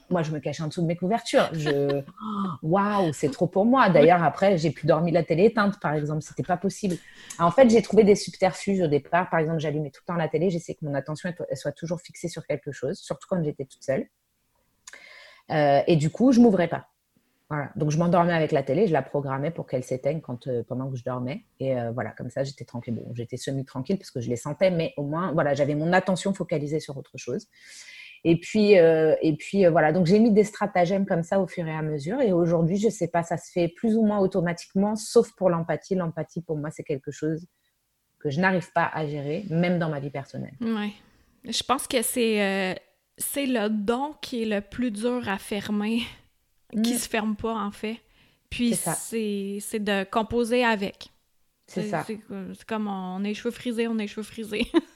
Moi je me cache en dessous de mes couvertures. Je *gasps* waouh c'est trop pour moi. D'ailleurs après j'ai pu dormir la télé éteinte par exemple. C'était pas possible. En fait j'ai trouvé des subterfuges au départ. Par exemple j'allumais tout le temps la télé. J'essaie que mon attention elle soit toujours fixée sur quelque chose surtout quand j'étais toute seule. Euh, et du coup je m'ouvrais pas. Donc je m'endormais avec la télé, je la programmais pour qu'elle s'éteigne quand, euh, pendant que je dormais. Et euh, voilà, comme ça, j'étais tranquille. Bon, j'étais semi-tranquille parce que je les sentais, mais au moins, voilà, j'avais mon attention focalisée sur autre chose. Et puis, euh, et puis voilà, donc j'ai mis des stratagèmes comme ça au fur et à mesure. Et aujourd'hui, je ne sais pas, ça se fait plus ou moins automatiquement, sauf pour l'empathie. L'empathie, pour moi, c'est quelque chose que je n'arrive pas à gérer, même dans ma vie personnelle. Oui. Je pense que c'est c'est le don qui est le plus dur à fermer qui mm. se ferme pas, en fait. Puis c'est de composer avec. C'est ça. C'est comme on les cheveux frisés, on les cheveux frisés. *laughs*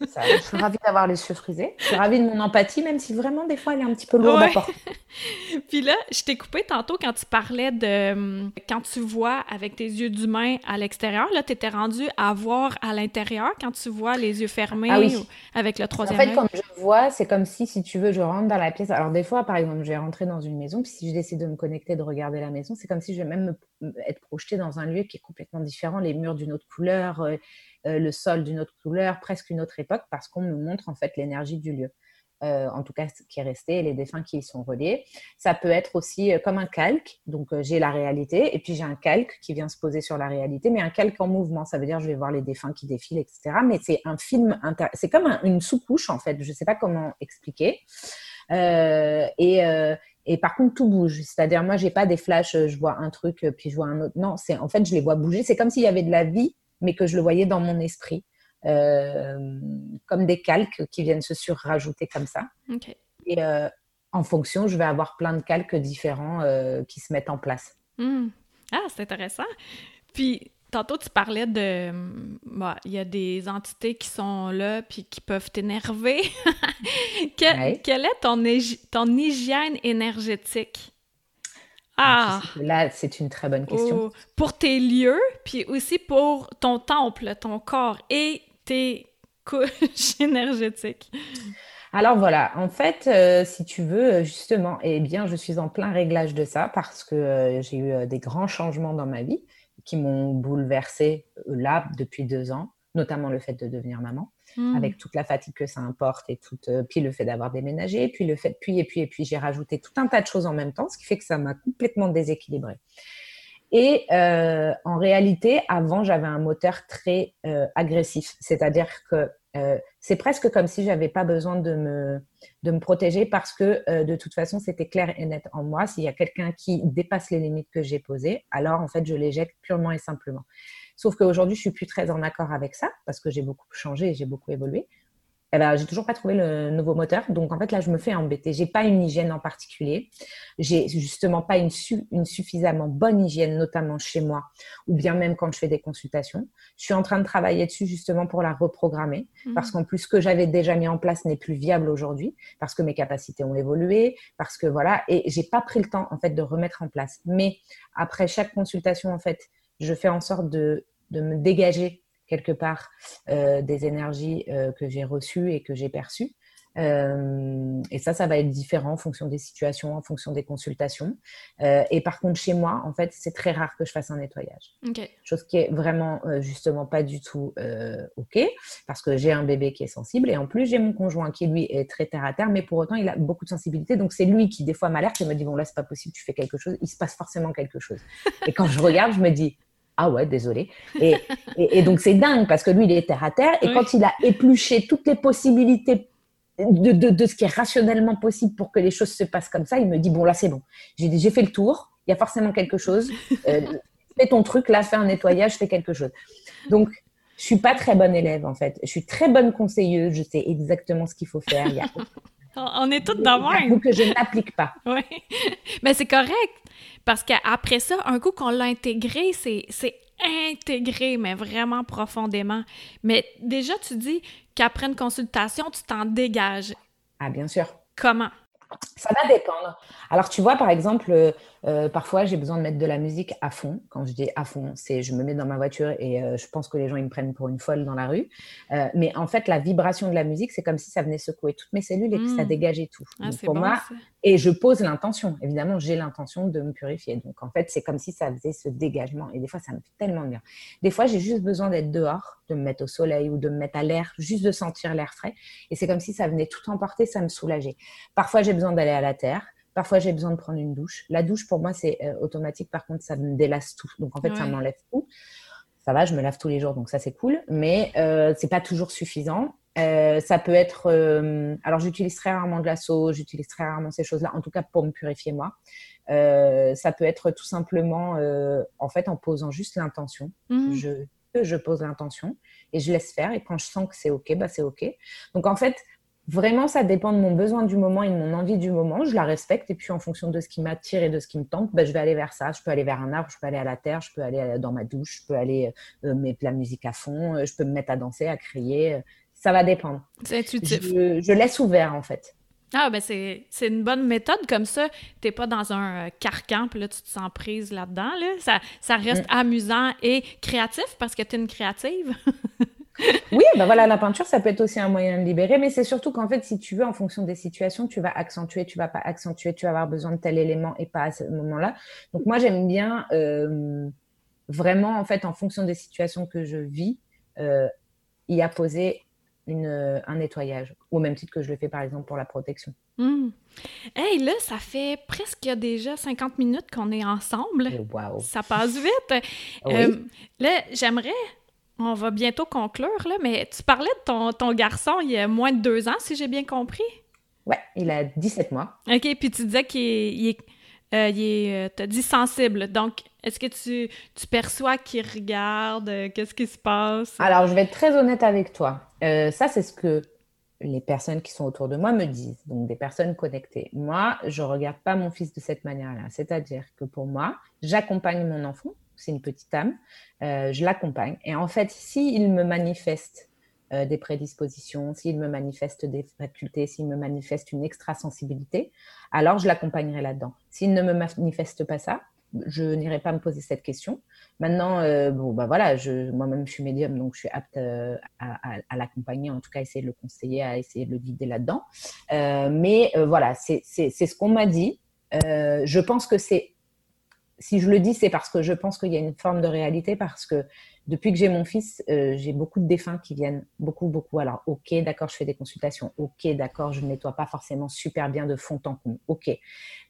Je suis ravie d'avoir les yeux frisés. Je suis ravie de mon empathie, même si vraiment, des fois, elle est un petit peu lourde à porter. *laughs* Puis là, je t'ai coupé tantôt quand tu parlais de hum, quand tu vois avec tes yeux d'humain à l'extérieur. Là, tu étais rendu à voir à l'intérieur quand tu vois les yeux fermés ah avec le troisième En fait, quand je vois, c'est comme si, si tu veux, je rentre dans la pièce. Alors, des fois, par exemple, je vais rentrer dans une maison, puis si je décide de me connecter, de regarder la maison, c'est comme si je vais même être projetée dans un lieu qui est complètement différent, les murs d'une autre couleur, euh, le sol d'une autre couleur, presque une autre époque, parce qu'on me montre en fait l'énergie du lieu. Euh, en tout cas qui est resté, les défunts qui y sont reliés. Ça peut être aussi euh, comme un calque, donc j'ai la réalité, et puis j'ai un calque qui vient se poser sur la réalité, mais un calque en mouvement, ça veut dire je vais voir les défunts qui défilent, etc. Mais c'est un film, c'est comme une sous-couche en fait, je ne sais pas comment expliquer. et, et par contre, tout bouge. C'est-à-dire, moi, j'ai pas des flashs, je vois un truc, puis je vois un autre. Non, c'est en fait, je les vois bouger. C'est comme s'il y avait de la vie mais que je le voyais dans mon esprit, euh, comme des calques qui viennent se surrajouter comme ça. Et euh, en fonction, je vais avoir plein de calques différents euh, qui se mettent en place. Hmm. Ah, c'est intéressant. Puis, tantôt, tu parlais de. Bah, il y a des entités qui sont là puis qui peuvent t'énerver. *laughs* Quelle est ton, ton hygiène énergétique? Ah! Là, c'est une très bonne question. Oh, pour tes lieux, puis aussi pour ton temple, ton corps et tes couches *laughs* énergétiques. Alors voilà, en fait, euh, si tu veux, justement, eh bien, je suis en plein réglage de ça parce que euh, j'ai eu euh, des grands changements dans ma vie qui m'ont bouleversée là depuis deux ans, notamment le fait de devenir maman. Hmm. avec toute la fatigue que ça importe et tout, euh, puis le fait d'avoir déménagé, puis le fait, puis et puis et puis j'ai rajouté tout un tas de choses en même temps, ce qui fait que ça m'a complètement déséquilibré. Et euh, en réalité, avant, j'avais un moteur très euh, agressif, c'est-à-dire que c'est presque comme si j'avais pas besoin de me, de me protéger parce que de toute façon, c'était clair et net en moi. S'il y a quelqu'un qui dépasse les limites que j'ai posées, alors en fait, je l'éjecte purement et simplement. Sauf qu'aujourd'hui, je suis plus très en accord avec ça parce que j'ai beaucoup changé et j'ai beaucoup évolué. Eh ben, j'ai toujours pas trouvé le nouveau moteur. Donc, en fait, là, je me fais embêter. J'ai pas une hygiène en particulier. J'ai justement pas une, une, suffisamment bonne hygiène, notamment chez moi, ou bien même quand je fais des consultations. Je suis en train de travailler dessus justement pour la reprogrammer, mmh. parce qu'en plus, ce que j'avais déjà mis en place n'est plus viable aujourd'hui, parce que mes capacités ont évolué, parce que voilà, et j'ai pas pris le temps en fait de remettre en place. Mais après chaque consultation, en fait, je fais en sorte de, de me dégager quelque part euh, des énergies euh, que j'ai reçues et que j'ai perçues. Euh, et ça, ça va être différent en fonction des situations, en fonction des consultations. et par contre, chez moi, en fait, c'est très rare que je fasse un nettoyage. Chose qui est vraiment, justement, pas du tout OK, parce que j'ai un bébé qui est sensible. Et en plus, j'ai mon conjoint qui, lui, est très terre à terre, mais pour autant, il a beaucoup de sensibilité. Donc, c'est lui qui, des fois, m'alerte et me dit Bon, là, c'est pas possible, tu fais quelque chose. Il se passe forcément quelque chose. *laughs* Et quand je regarde, je me dis ah ouais, désolé. Et, et, donc c'est dingue parce que lui, il est terre à terre. Et quand il a épluché toutes les possibilités de, de, de, ce qui est rationnellement possible pour que les choses se passent comme ça, il me dit, bon là c'est bon, j'ai fait le tour, il y a forcément quelque chose. Euh, fais ton truc, là, fais un nettoyage, fais quelque chose. Donc, je suis pas très bonne élève en fait. Je suis très bonne conseilleuse, je sais exactement ce qu'il faut faire. Il y a... *laughs* On est toutes dans le que je n'applique pas. Oui. Mais c'est correct. Parce qu'après ça, un coup qu'on l'a intégré, c'est intégré, mais vraiment profondément. Mais déjà, tu dis qu'après une consultation, tu t'en dégages. Ah, bien sûr. Comment? Ça va dépendre. Alors, tu vois, par exemple, euh, euh, parfois, j'ai besoin de mettre de la musique à fond. Quand je dis à fond, c'est je me mets dans ma voiture et euh, je pense que les gens ils me prennent pour une folle dans la rue. mais en fait, la vibration de la musique, c'est comme si ça venait secouer toutes mes cellules et que ça mmh. dégageait tout. Ah, pour moi, et je pose l'intention. Évidemment, j'ai l'intention de me purifier. Donc, en fait, c'est comme si ça faisait ce dégagement. Et des fois, ça me fait tellement bien. Des fois, j'ai juste besoin d'être dehors, de me mettre au soleil ou de me mettre à l'air, juste de sentir l'air frais. Et c'est comme si ça venait tout emporter, ça me soulageait. Parfois, j'ai besoin d'aller à la terre. Parfois, j'ai besoin de prendre une douche. La douche, pour moi, c'est euh, automatique. Par contre, ça me délasse tout. Donc, en fait, ça m'enlève tout. Ça va, je me lave tous les jours, donc ça, c'est cool. Mais euh, c'est pas toujours suffisant. Euh, ça peut être. Euh, alors, j'utilise très rarement de la sauce, j'utilise très rarement ces choses-là, en tout cas pour me purifier moi. Ça peut être tout simplement, en fait, en posant juste l'intention. Mmh. Je, je pose l'intention et je laisse faire. Et quand je sens que c'est OK, bah, c'est OK. Donc, en fait, vraiment, ça dépend de mon besoin du moment et de mon envie du moment. Je la respecte. Et puis, en fonction de ce qui m'attire et de ce qui me tente, bah, je vais aller vers ça. Je peux aller vers un arbre, je peux aller à la terre, je peux aller dans ma douche, je peux aller mettre la musique à fond, je peux me mettre à danser, à crier Ça va dépendre. C'est intuitif. Je, laisse ouvert, en fait. Ah, ben c'est une bonne méthode comme ça. T'es pas dans un euh, carcan, puis là, tu te sens prise là-dedans. Là. Ça, ça reste mm. amusant et créatif parce que tu es une créative. *laughs* oui, ben voilà, la peinture, ça peut être aussi un moyen de libérer, mais c'est surtout qu'en fait, si tu veux, en fonction des situations, tu vas accentuer, tu vas pas accentuer, tu vas avoir besoin de tel élément et pas à ce moment-là. Donc moi, j'aime bien euh, vraiment, en fait, en fonction des situations que je vis, euh, y apposer une, un nettoyage, au même titre que je le fais par exemple pour la protection. Mmh. Hey, là, ça fait presque déjà 50 minutes qu'on est ensemble. Wow. Ça passe vite. Euh, là, j'aimerais, on va bientôt conclure, là, mais tu parlais de ton, ton garçon il y a moins de deux ans, si j'ai bien compris. Ouais, il a 17 mois. OK, puis tu disais qu'il est, euh, il est, euh, dit sensible. Donc, est-ce que tu, tu perçois qu'il regarde? Euh, qu'est-ce qui se passe? Alors, je vais être très honnête avec toi. ça, c'est ce que les personnes qui sont autour de moi me disent, donc des personnes connectées. Moi, je ne regarde pas mon fils de cette manière-là. C'est-à-dire que pour moi, j'accompagne mon enfant, c'est une petite âme, je l'accompagne. Et en fait, s'il me manifeste euh, des prédispositions, s'il me manifeste des facultés, s'il me manifeste une extrasensibilité, alors je l'accompagnerai là-dedans. S'il ne me manifeste pas ça, je n'irai pas me poser cette question. Maintenant, euh, bon, bah moi-même, je suis médium, donc je suis apte euh, à, l'accompagner, en tout cas, essayer de le conseiller, à essayer de le guider là-dedans. mais voilà, c'est ce qu'on m'a dit. je pense que c'est, si je le dis, c'est parce que je pense qu'il y a une forme de réalité, parce que depuis que j'ai mon fils, euh, j'ai beaucoup de défunts qui viennent, beaucoup, beaucoup. Alors, ok, d'accord, je fais des consultations. Ok, d'accord, je ne nettoie pas forcément super bien de fond en comble. Ok,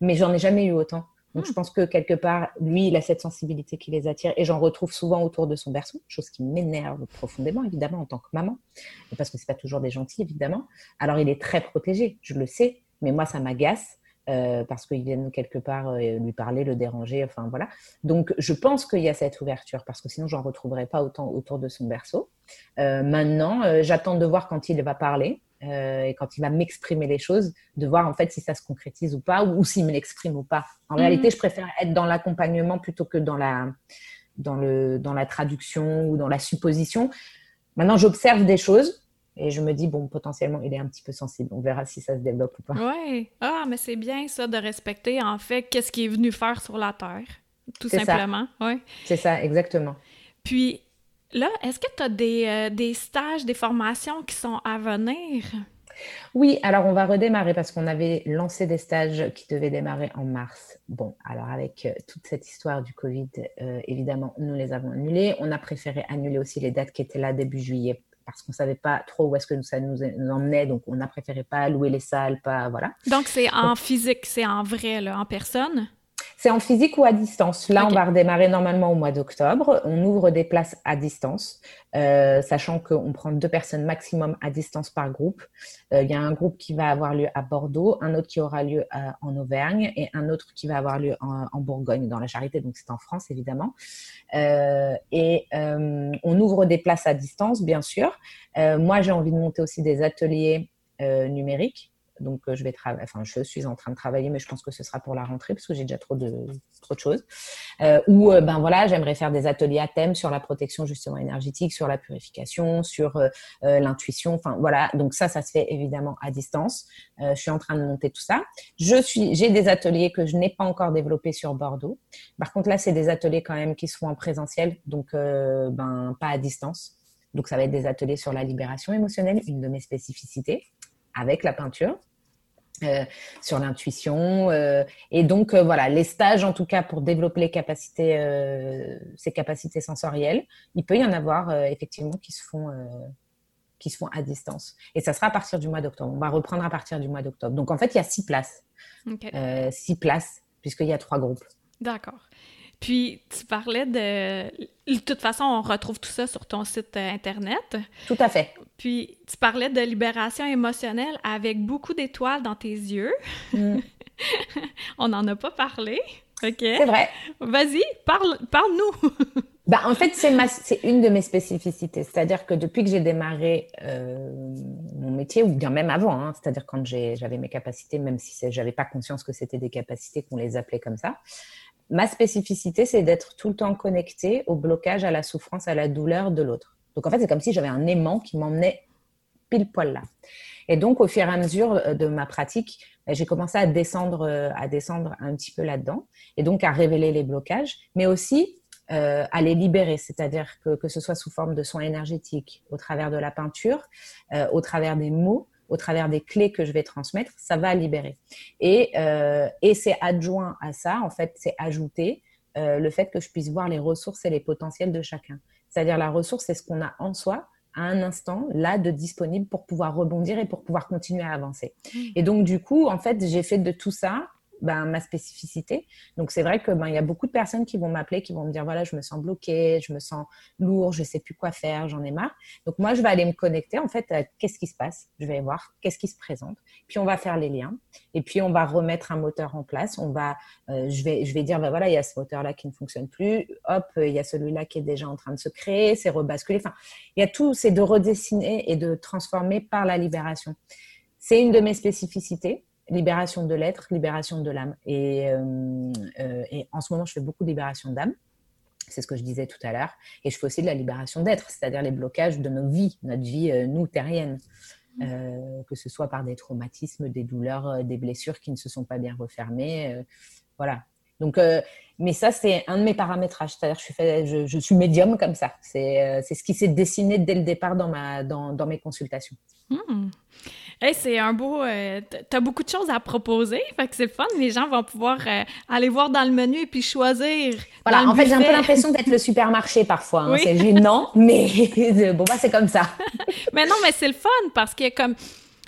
mais j'en ai jamais eu autant. Donc, je hmm. pense que quelque part, lui, il a cette sensibilité qui les attire et j'en retrouve souvent autour de son berceau, chose qui m'énerve profondément, évidemment, en tant que maman, parce que c'est pas toujours des gentils, évidemment. Alors, il est très protégé, je le sais, mais moi, ça m'agace euh, parce qu'ils viennent quelque part euh, lui parler, le déranger, enfin voilà. Donc je pense qu'il y a cette ouverture parce que sinon j'en retrouverai pas autant autour de son berceau. Euh, maintenant, j'attends de voir quand il va parler. et quand il va m'exprimer les choses, de voir en fait si ça se concrétise ou pas, ou, s'il me l'exprime ou pas. En mhm. réalité, je préfère être dans l'accompagnement plutôt que dans la, dans, le, dans la traduction ou dans la supposition. Maintenant, j'observe des choses, et je me dis, bon, potentiellement, il est un petit peu sensible. On verra si ça se développe ou pas. Oui. Ah, mais c'est bien ça de respecter, en fait, qu'est-ce qu'il est venu faire sur la Terre, tout simplement. Oui. C'est ça, exactement. Puis là, est-ce que tu as des, euh, des stages, des formations qui sont à venir? Oui, alors on va redémarrer parce qu'on avait lancé des stages qui devaient démarrer en mars. Bon, alors avec euh, toute cette histoire du Covid, euh, évidemment, nous les avons annulés. On a préféré annuler aussi les dates qui étaient là début juillet parce qu'on savait pas trop où est-ce que ça nous, emmenait, donc on a préféré pas louer les salles, pas voilà. Donc c'est en physique, c'est en vrai, là, en personne? C'est en physique ou à distance? Là, on va redémarrer normalement au mois d'octobre. On ouvre des places à distance, euh, sachant qu'on prend deux personnes maximum à distance par groupe. Euh, il y a un groupe qui va avoir lieu à Bordeaux, un autre qui aura lieu euh, en Auvergne et un autre qui va avoir lieu en, Bourgogne, dans la Charité, donc c'est en France évidemment. et on ouvre des places à distance, bien sûr. moi, j'ai envie de monter aussi des ateliers numériques donc, euh, je vais. Enfin, je suis en train de travailler, mais je pense que ce sera pour la rentrée parce que j'ai déjà trop de trop de choses. Euh, ou euh, ben voilà, j'aimerais faire des ateliers à thème sur la protection justement énergétique, sur la purification, sur l'intuition. Enfin voilà. Donc ça, ça se fait évidemment à distance. je suis en train de monter tout ça. Je suis, j'ai des ateliers que je n'ai pas encore développés sur Bordeaux. Par contre, là, c'est des ateliers quand même qui seront en présentiel, donc ben pas à distance. Donc ça va être des ateliers sur la libération émotionnelle, une de mes spécificités avec la peinture. Euh, sur l'intuition. Euh, et donc, euh, voilà, les stages, en tout cas, pour développer les capacités, ces capacités sensorielles, il peut y en avoir effectivement qui se font. qui se font à distance. Et ça sera à partir du mois d'octobre. On va reprendre à partir du mois d'octobre. Donc, en fait, il y a six places. six places, puisqu'il y a trois groupes. D'accord. Puis, tu parlais de... De toute façon, on retrouve tout ça sur ton site euh, Internet. Tout à fait. Puis, tu parlais de libération émotionnelle avec beaucoup d'étoiles dans tes yeux. Mm. *laughs* on n'en a pas parlé. OK? C'est vrai. Vas-y, parle, parle-nous. *laughs* bah, en fait, c'est, c'est une de mes spécificités. C'est-à-dire que depuis que j'ai démarré euh, mon métier, ou bien même avant, hein, c'est-à-dire quand j'avais mes capacités, même si j'avais pas conscience que c'était des capacités qu'on les appelait comme ça, ma spécificité, c'est d'être tout le temps connecté au blocage, à la souffrance, à la douleur de l'autre. Donc en fait, c'est comme si j'avais un aimant qui m'emmenait pile poil là. Et donc, au fur et à mesure de ma pratique, ben, j'ai commencé à descendre, à descendre un petit peu là-dedans et donc à révéler les blocages, mais aussi euh, à les libérer, c'est-à-dire que, que ce soit sous forme de soins énergétiques, au travers de la peinture, euh, au travers des mots, au travers des clés que je vais transmettre, ça va libérer. Et, euh, et c'est adjoint à ça, en fait, c'est ajouter euh, le fait que je puisse voir les ressources et les potentiels de chacun. C'est-à-dire la ressource, c'est ce qu'on a en soi à un instant là de disponible pour pouvoir rebondir et pour pouvoir continuer à avancer. Mmh. Et donc du coup, en fait, j'ai fait de tout ça ben, ma spécificité. Donc c'est vrai que ben il y a beaucoup de personnes qui vont m'appeler, qui vont me dire voilà je me sens bloquée, je me sens lourd, je sais plus quoi faire, j'en ai marre. Donc moi je vais aller me connecter en fait à qu'est-ce qui se passe, je vais voir qu'est-ce qui se présente, puis on va faire les liens et puis on va remettre un moteur en place. On va euh, je vais je vais dire ben voilà il y a ce moteur là qui ne fonctionne plus, hop il y a celui-là qui est déjà en train de se créer, c'est rebasculé. Enfin il y a tout, c'est de redessiner et de transformer par la libération. C'est une de mes spécificités libération de l'être, libération de l'âme. Et, euh, euh, et, en ce moment, je fais beaucoup de libération d'âme. C'est ce que je disais tout à l'heure. Et je fais aussi de la libération d'être, c'est-à-dire les blocages de nos vies, notre vie, euh, nous, terrienne. Mmh. que ce soit par des traumatismes, des douleurs, des blessures qui ne se sont pas bien refermées. voilà. Donc, mais ça, c'est un de mes paramétrages. C'est-à-dire, je, fais, je, je, suis médium comme ça. C'est ce qui s'est dessiné dès le départ dans, ma, dans, dans mes consultations. Mmh. Hey, c'est un beau. Euh, t'as beaucoup de choses à proposer, fait que c'est fun. Les gens vont pouvoir euh, aller voir dans le menu et puis choisir. Voilà, en fait, j'ai un peu l'impression d'être le supermarché parfois. Hein. C'est gênant, mais *laughs* bon, bah, c'est comme ça. *laughs* mais non, mais c'est le fun parce que comme.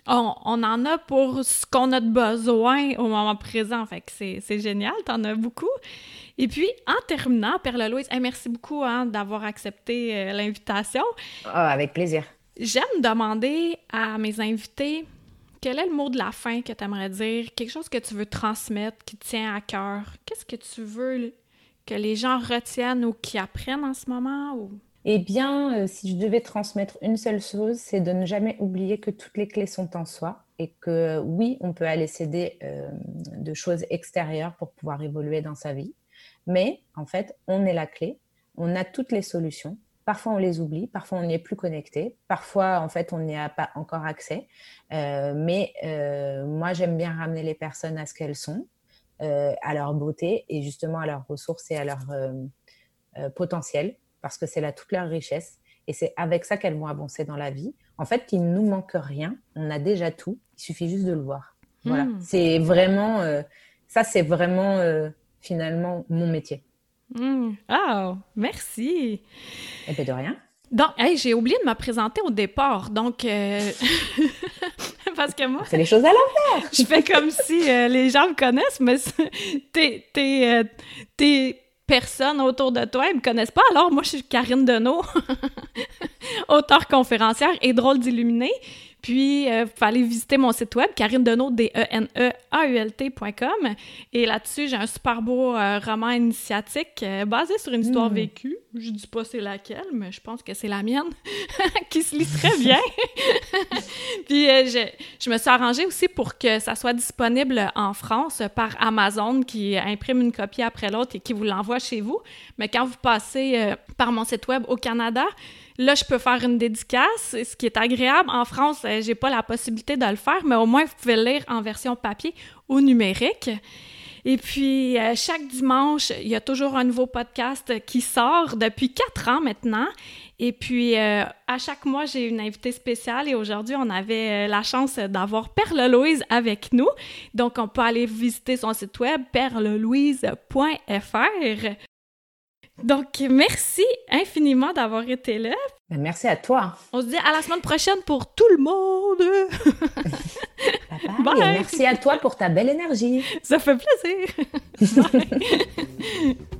On, on, en a pour ce qu'on a de besoin au moment présent. Fait que c'est génial, t'en as beaucoup. Et puis, en terminant, Perle Louise, merci beaucoup hein, d'avoir accepté euh, l'invitation. Ah, avec plaisir. J'aime demander à mes invités quel est le mot de la fin que tu aimerais dire, quelque chose que tu veux transmettre, qui tient à cœur. Qu'est-ce que tu veux que les gens retiennent ou qui apprennent en ce moment? Ou... Eh bien, euh, si je devais transmettre une seule chose, c'est de ne jamais oublier que toutes les clés sont en soi et que oui, on peut aller céder euh, de choses extérieures pour pouvoir évoluer dans sa vie. Mais en fait, on est la clé, on a toutes les solutions Parfois, on les oublie, parfois, on n'y est plus connecté, parfois, en fait, on n'y a pas encore accès. Euh, mais euh, moi, j'aime bien ramener les personnes à ce qu'elles sont, euh, à leur beauté et justement à leurs ressources et à leur potentiel, parce que c'est là toute leur richesse. Et c'est avec ça qu'elles vont avancer dans la vie. En fait, il ne nous manque rien, on a déjà tout, il suffit juste de le voir. Voilà, hmm. c'est vraiment, ça, c'est vraiment finalement mon métier. Mmh. Oh, merci. Et eh de rien. Donc, j'ai oublié de me présenter au départ, donc... Euh, *laughs* parce que moi... C'est les choses à l'envers! *laughs* je fais comme si euh, les gens me connaissent, mais t'es... t'es, euh, personnes autour de toi, ils me connaissent pas. Alors, moi, je suis Karine Deneau, *laughs* auteure conférencière et drôle d'illuminée. Puis, il euh, fallait visiter mon site web, karindenault, d e n e a u l Et là-dessus, j'ai un super beau euh, roman initiatique euh, basé sur une histoire hmm. vécue. Je dis pas c'est laquelle, mais je pense que c'est la mienne, *laughs* qui se lit très bien. *laughs* Puis, je, je, me suis arrangée aussi pour que ça soit disponible en France par Amazon, qui imprime une copie après l'autre et qui vous l'envoie chez vous. Mais quand vous passez par mon site web au Canada, Là, je peux faire une dédicace, ce qui est agréable. En France, euh, j'ai pas la possibilité de le faire, mais au moins, vous pouvez lire en version papier ou numérique. Et puis, euh, chaque dimanche, il y a toujours un nouveau podcast qui sort depuis quatre ans maintenant. Et puis, euh, à chaque mois, j'ai une invitée spéciale et aujourd'hui, on avait la chance d'avoir Perle Louise avec nous. Donc, on peut aller visiter son site web perlelouise.fr. Donc, merci infiniment d'avoir été là. Ben, merci à toi. On se dit à la semaine prochaine pour tout le monde. bye bye. merci à toi pour ta belle énergie. Ça fait plaisir. *laughs*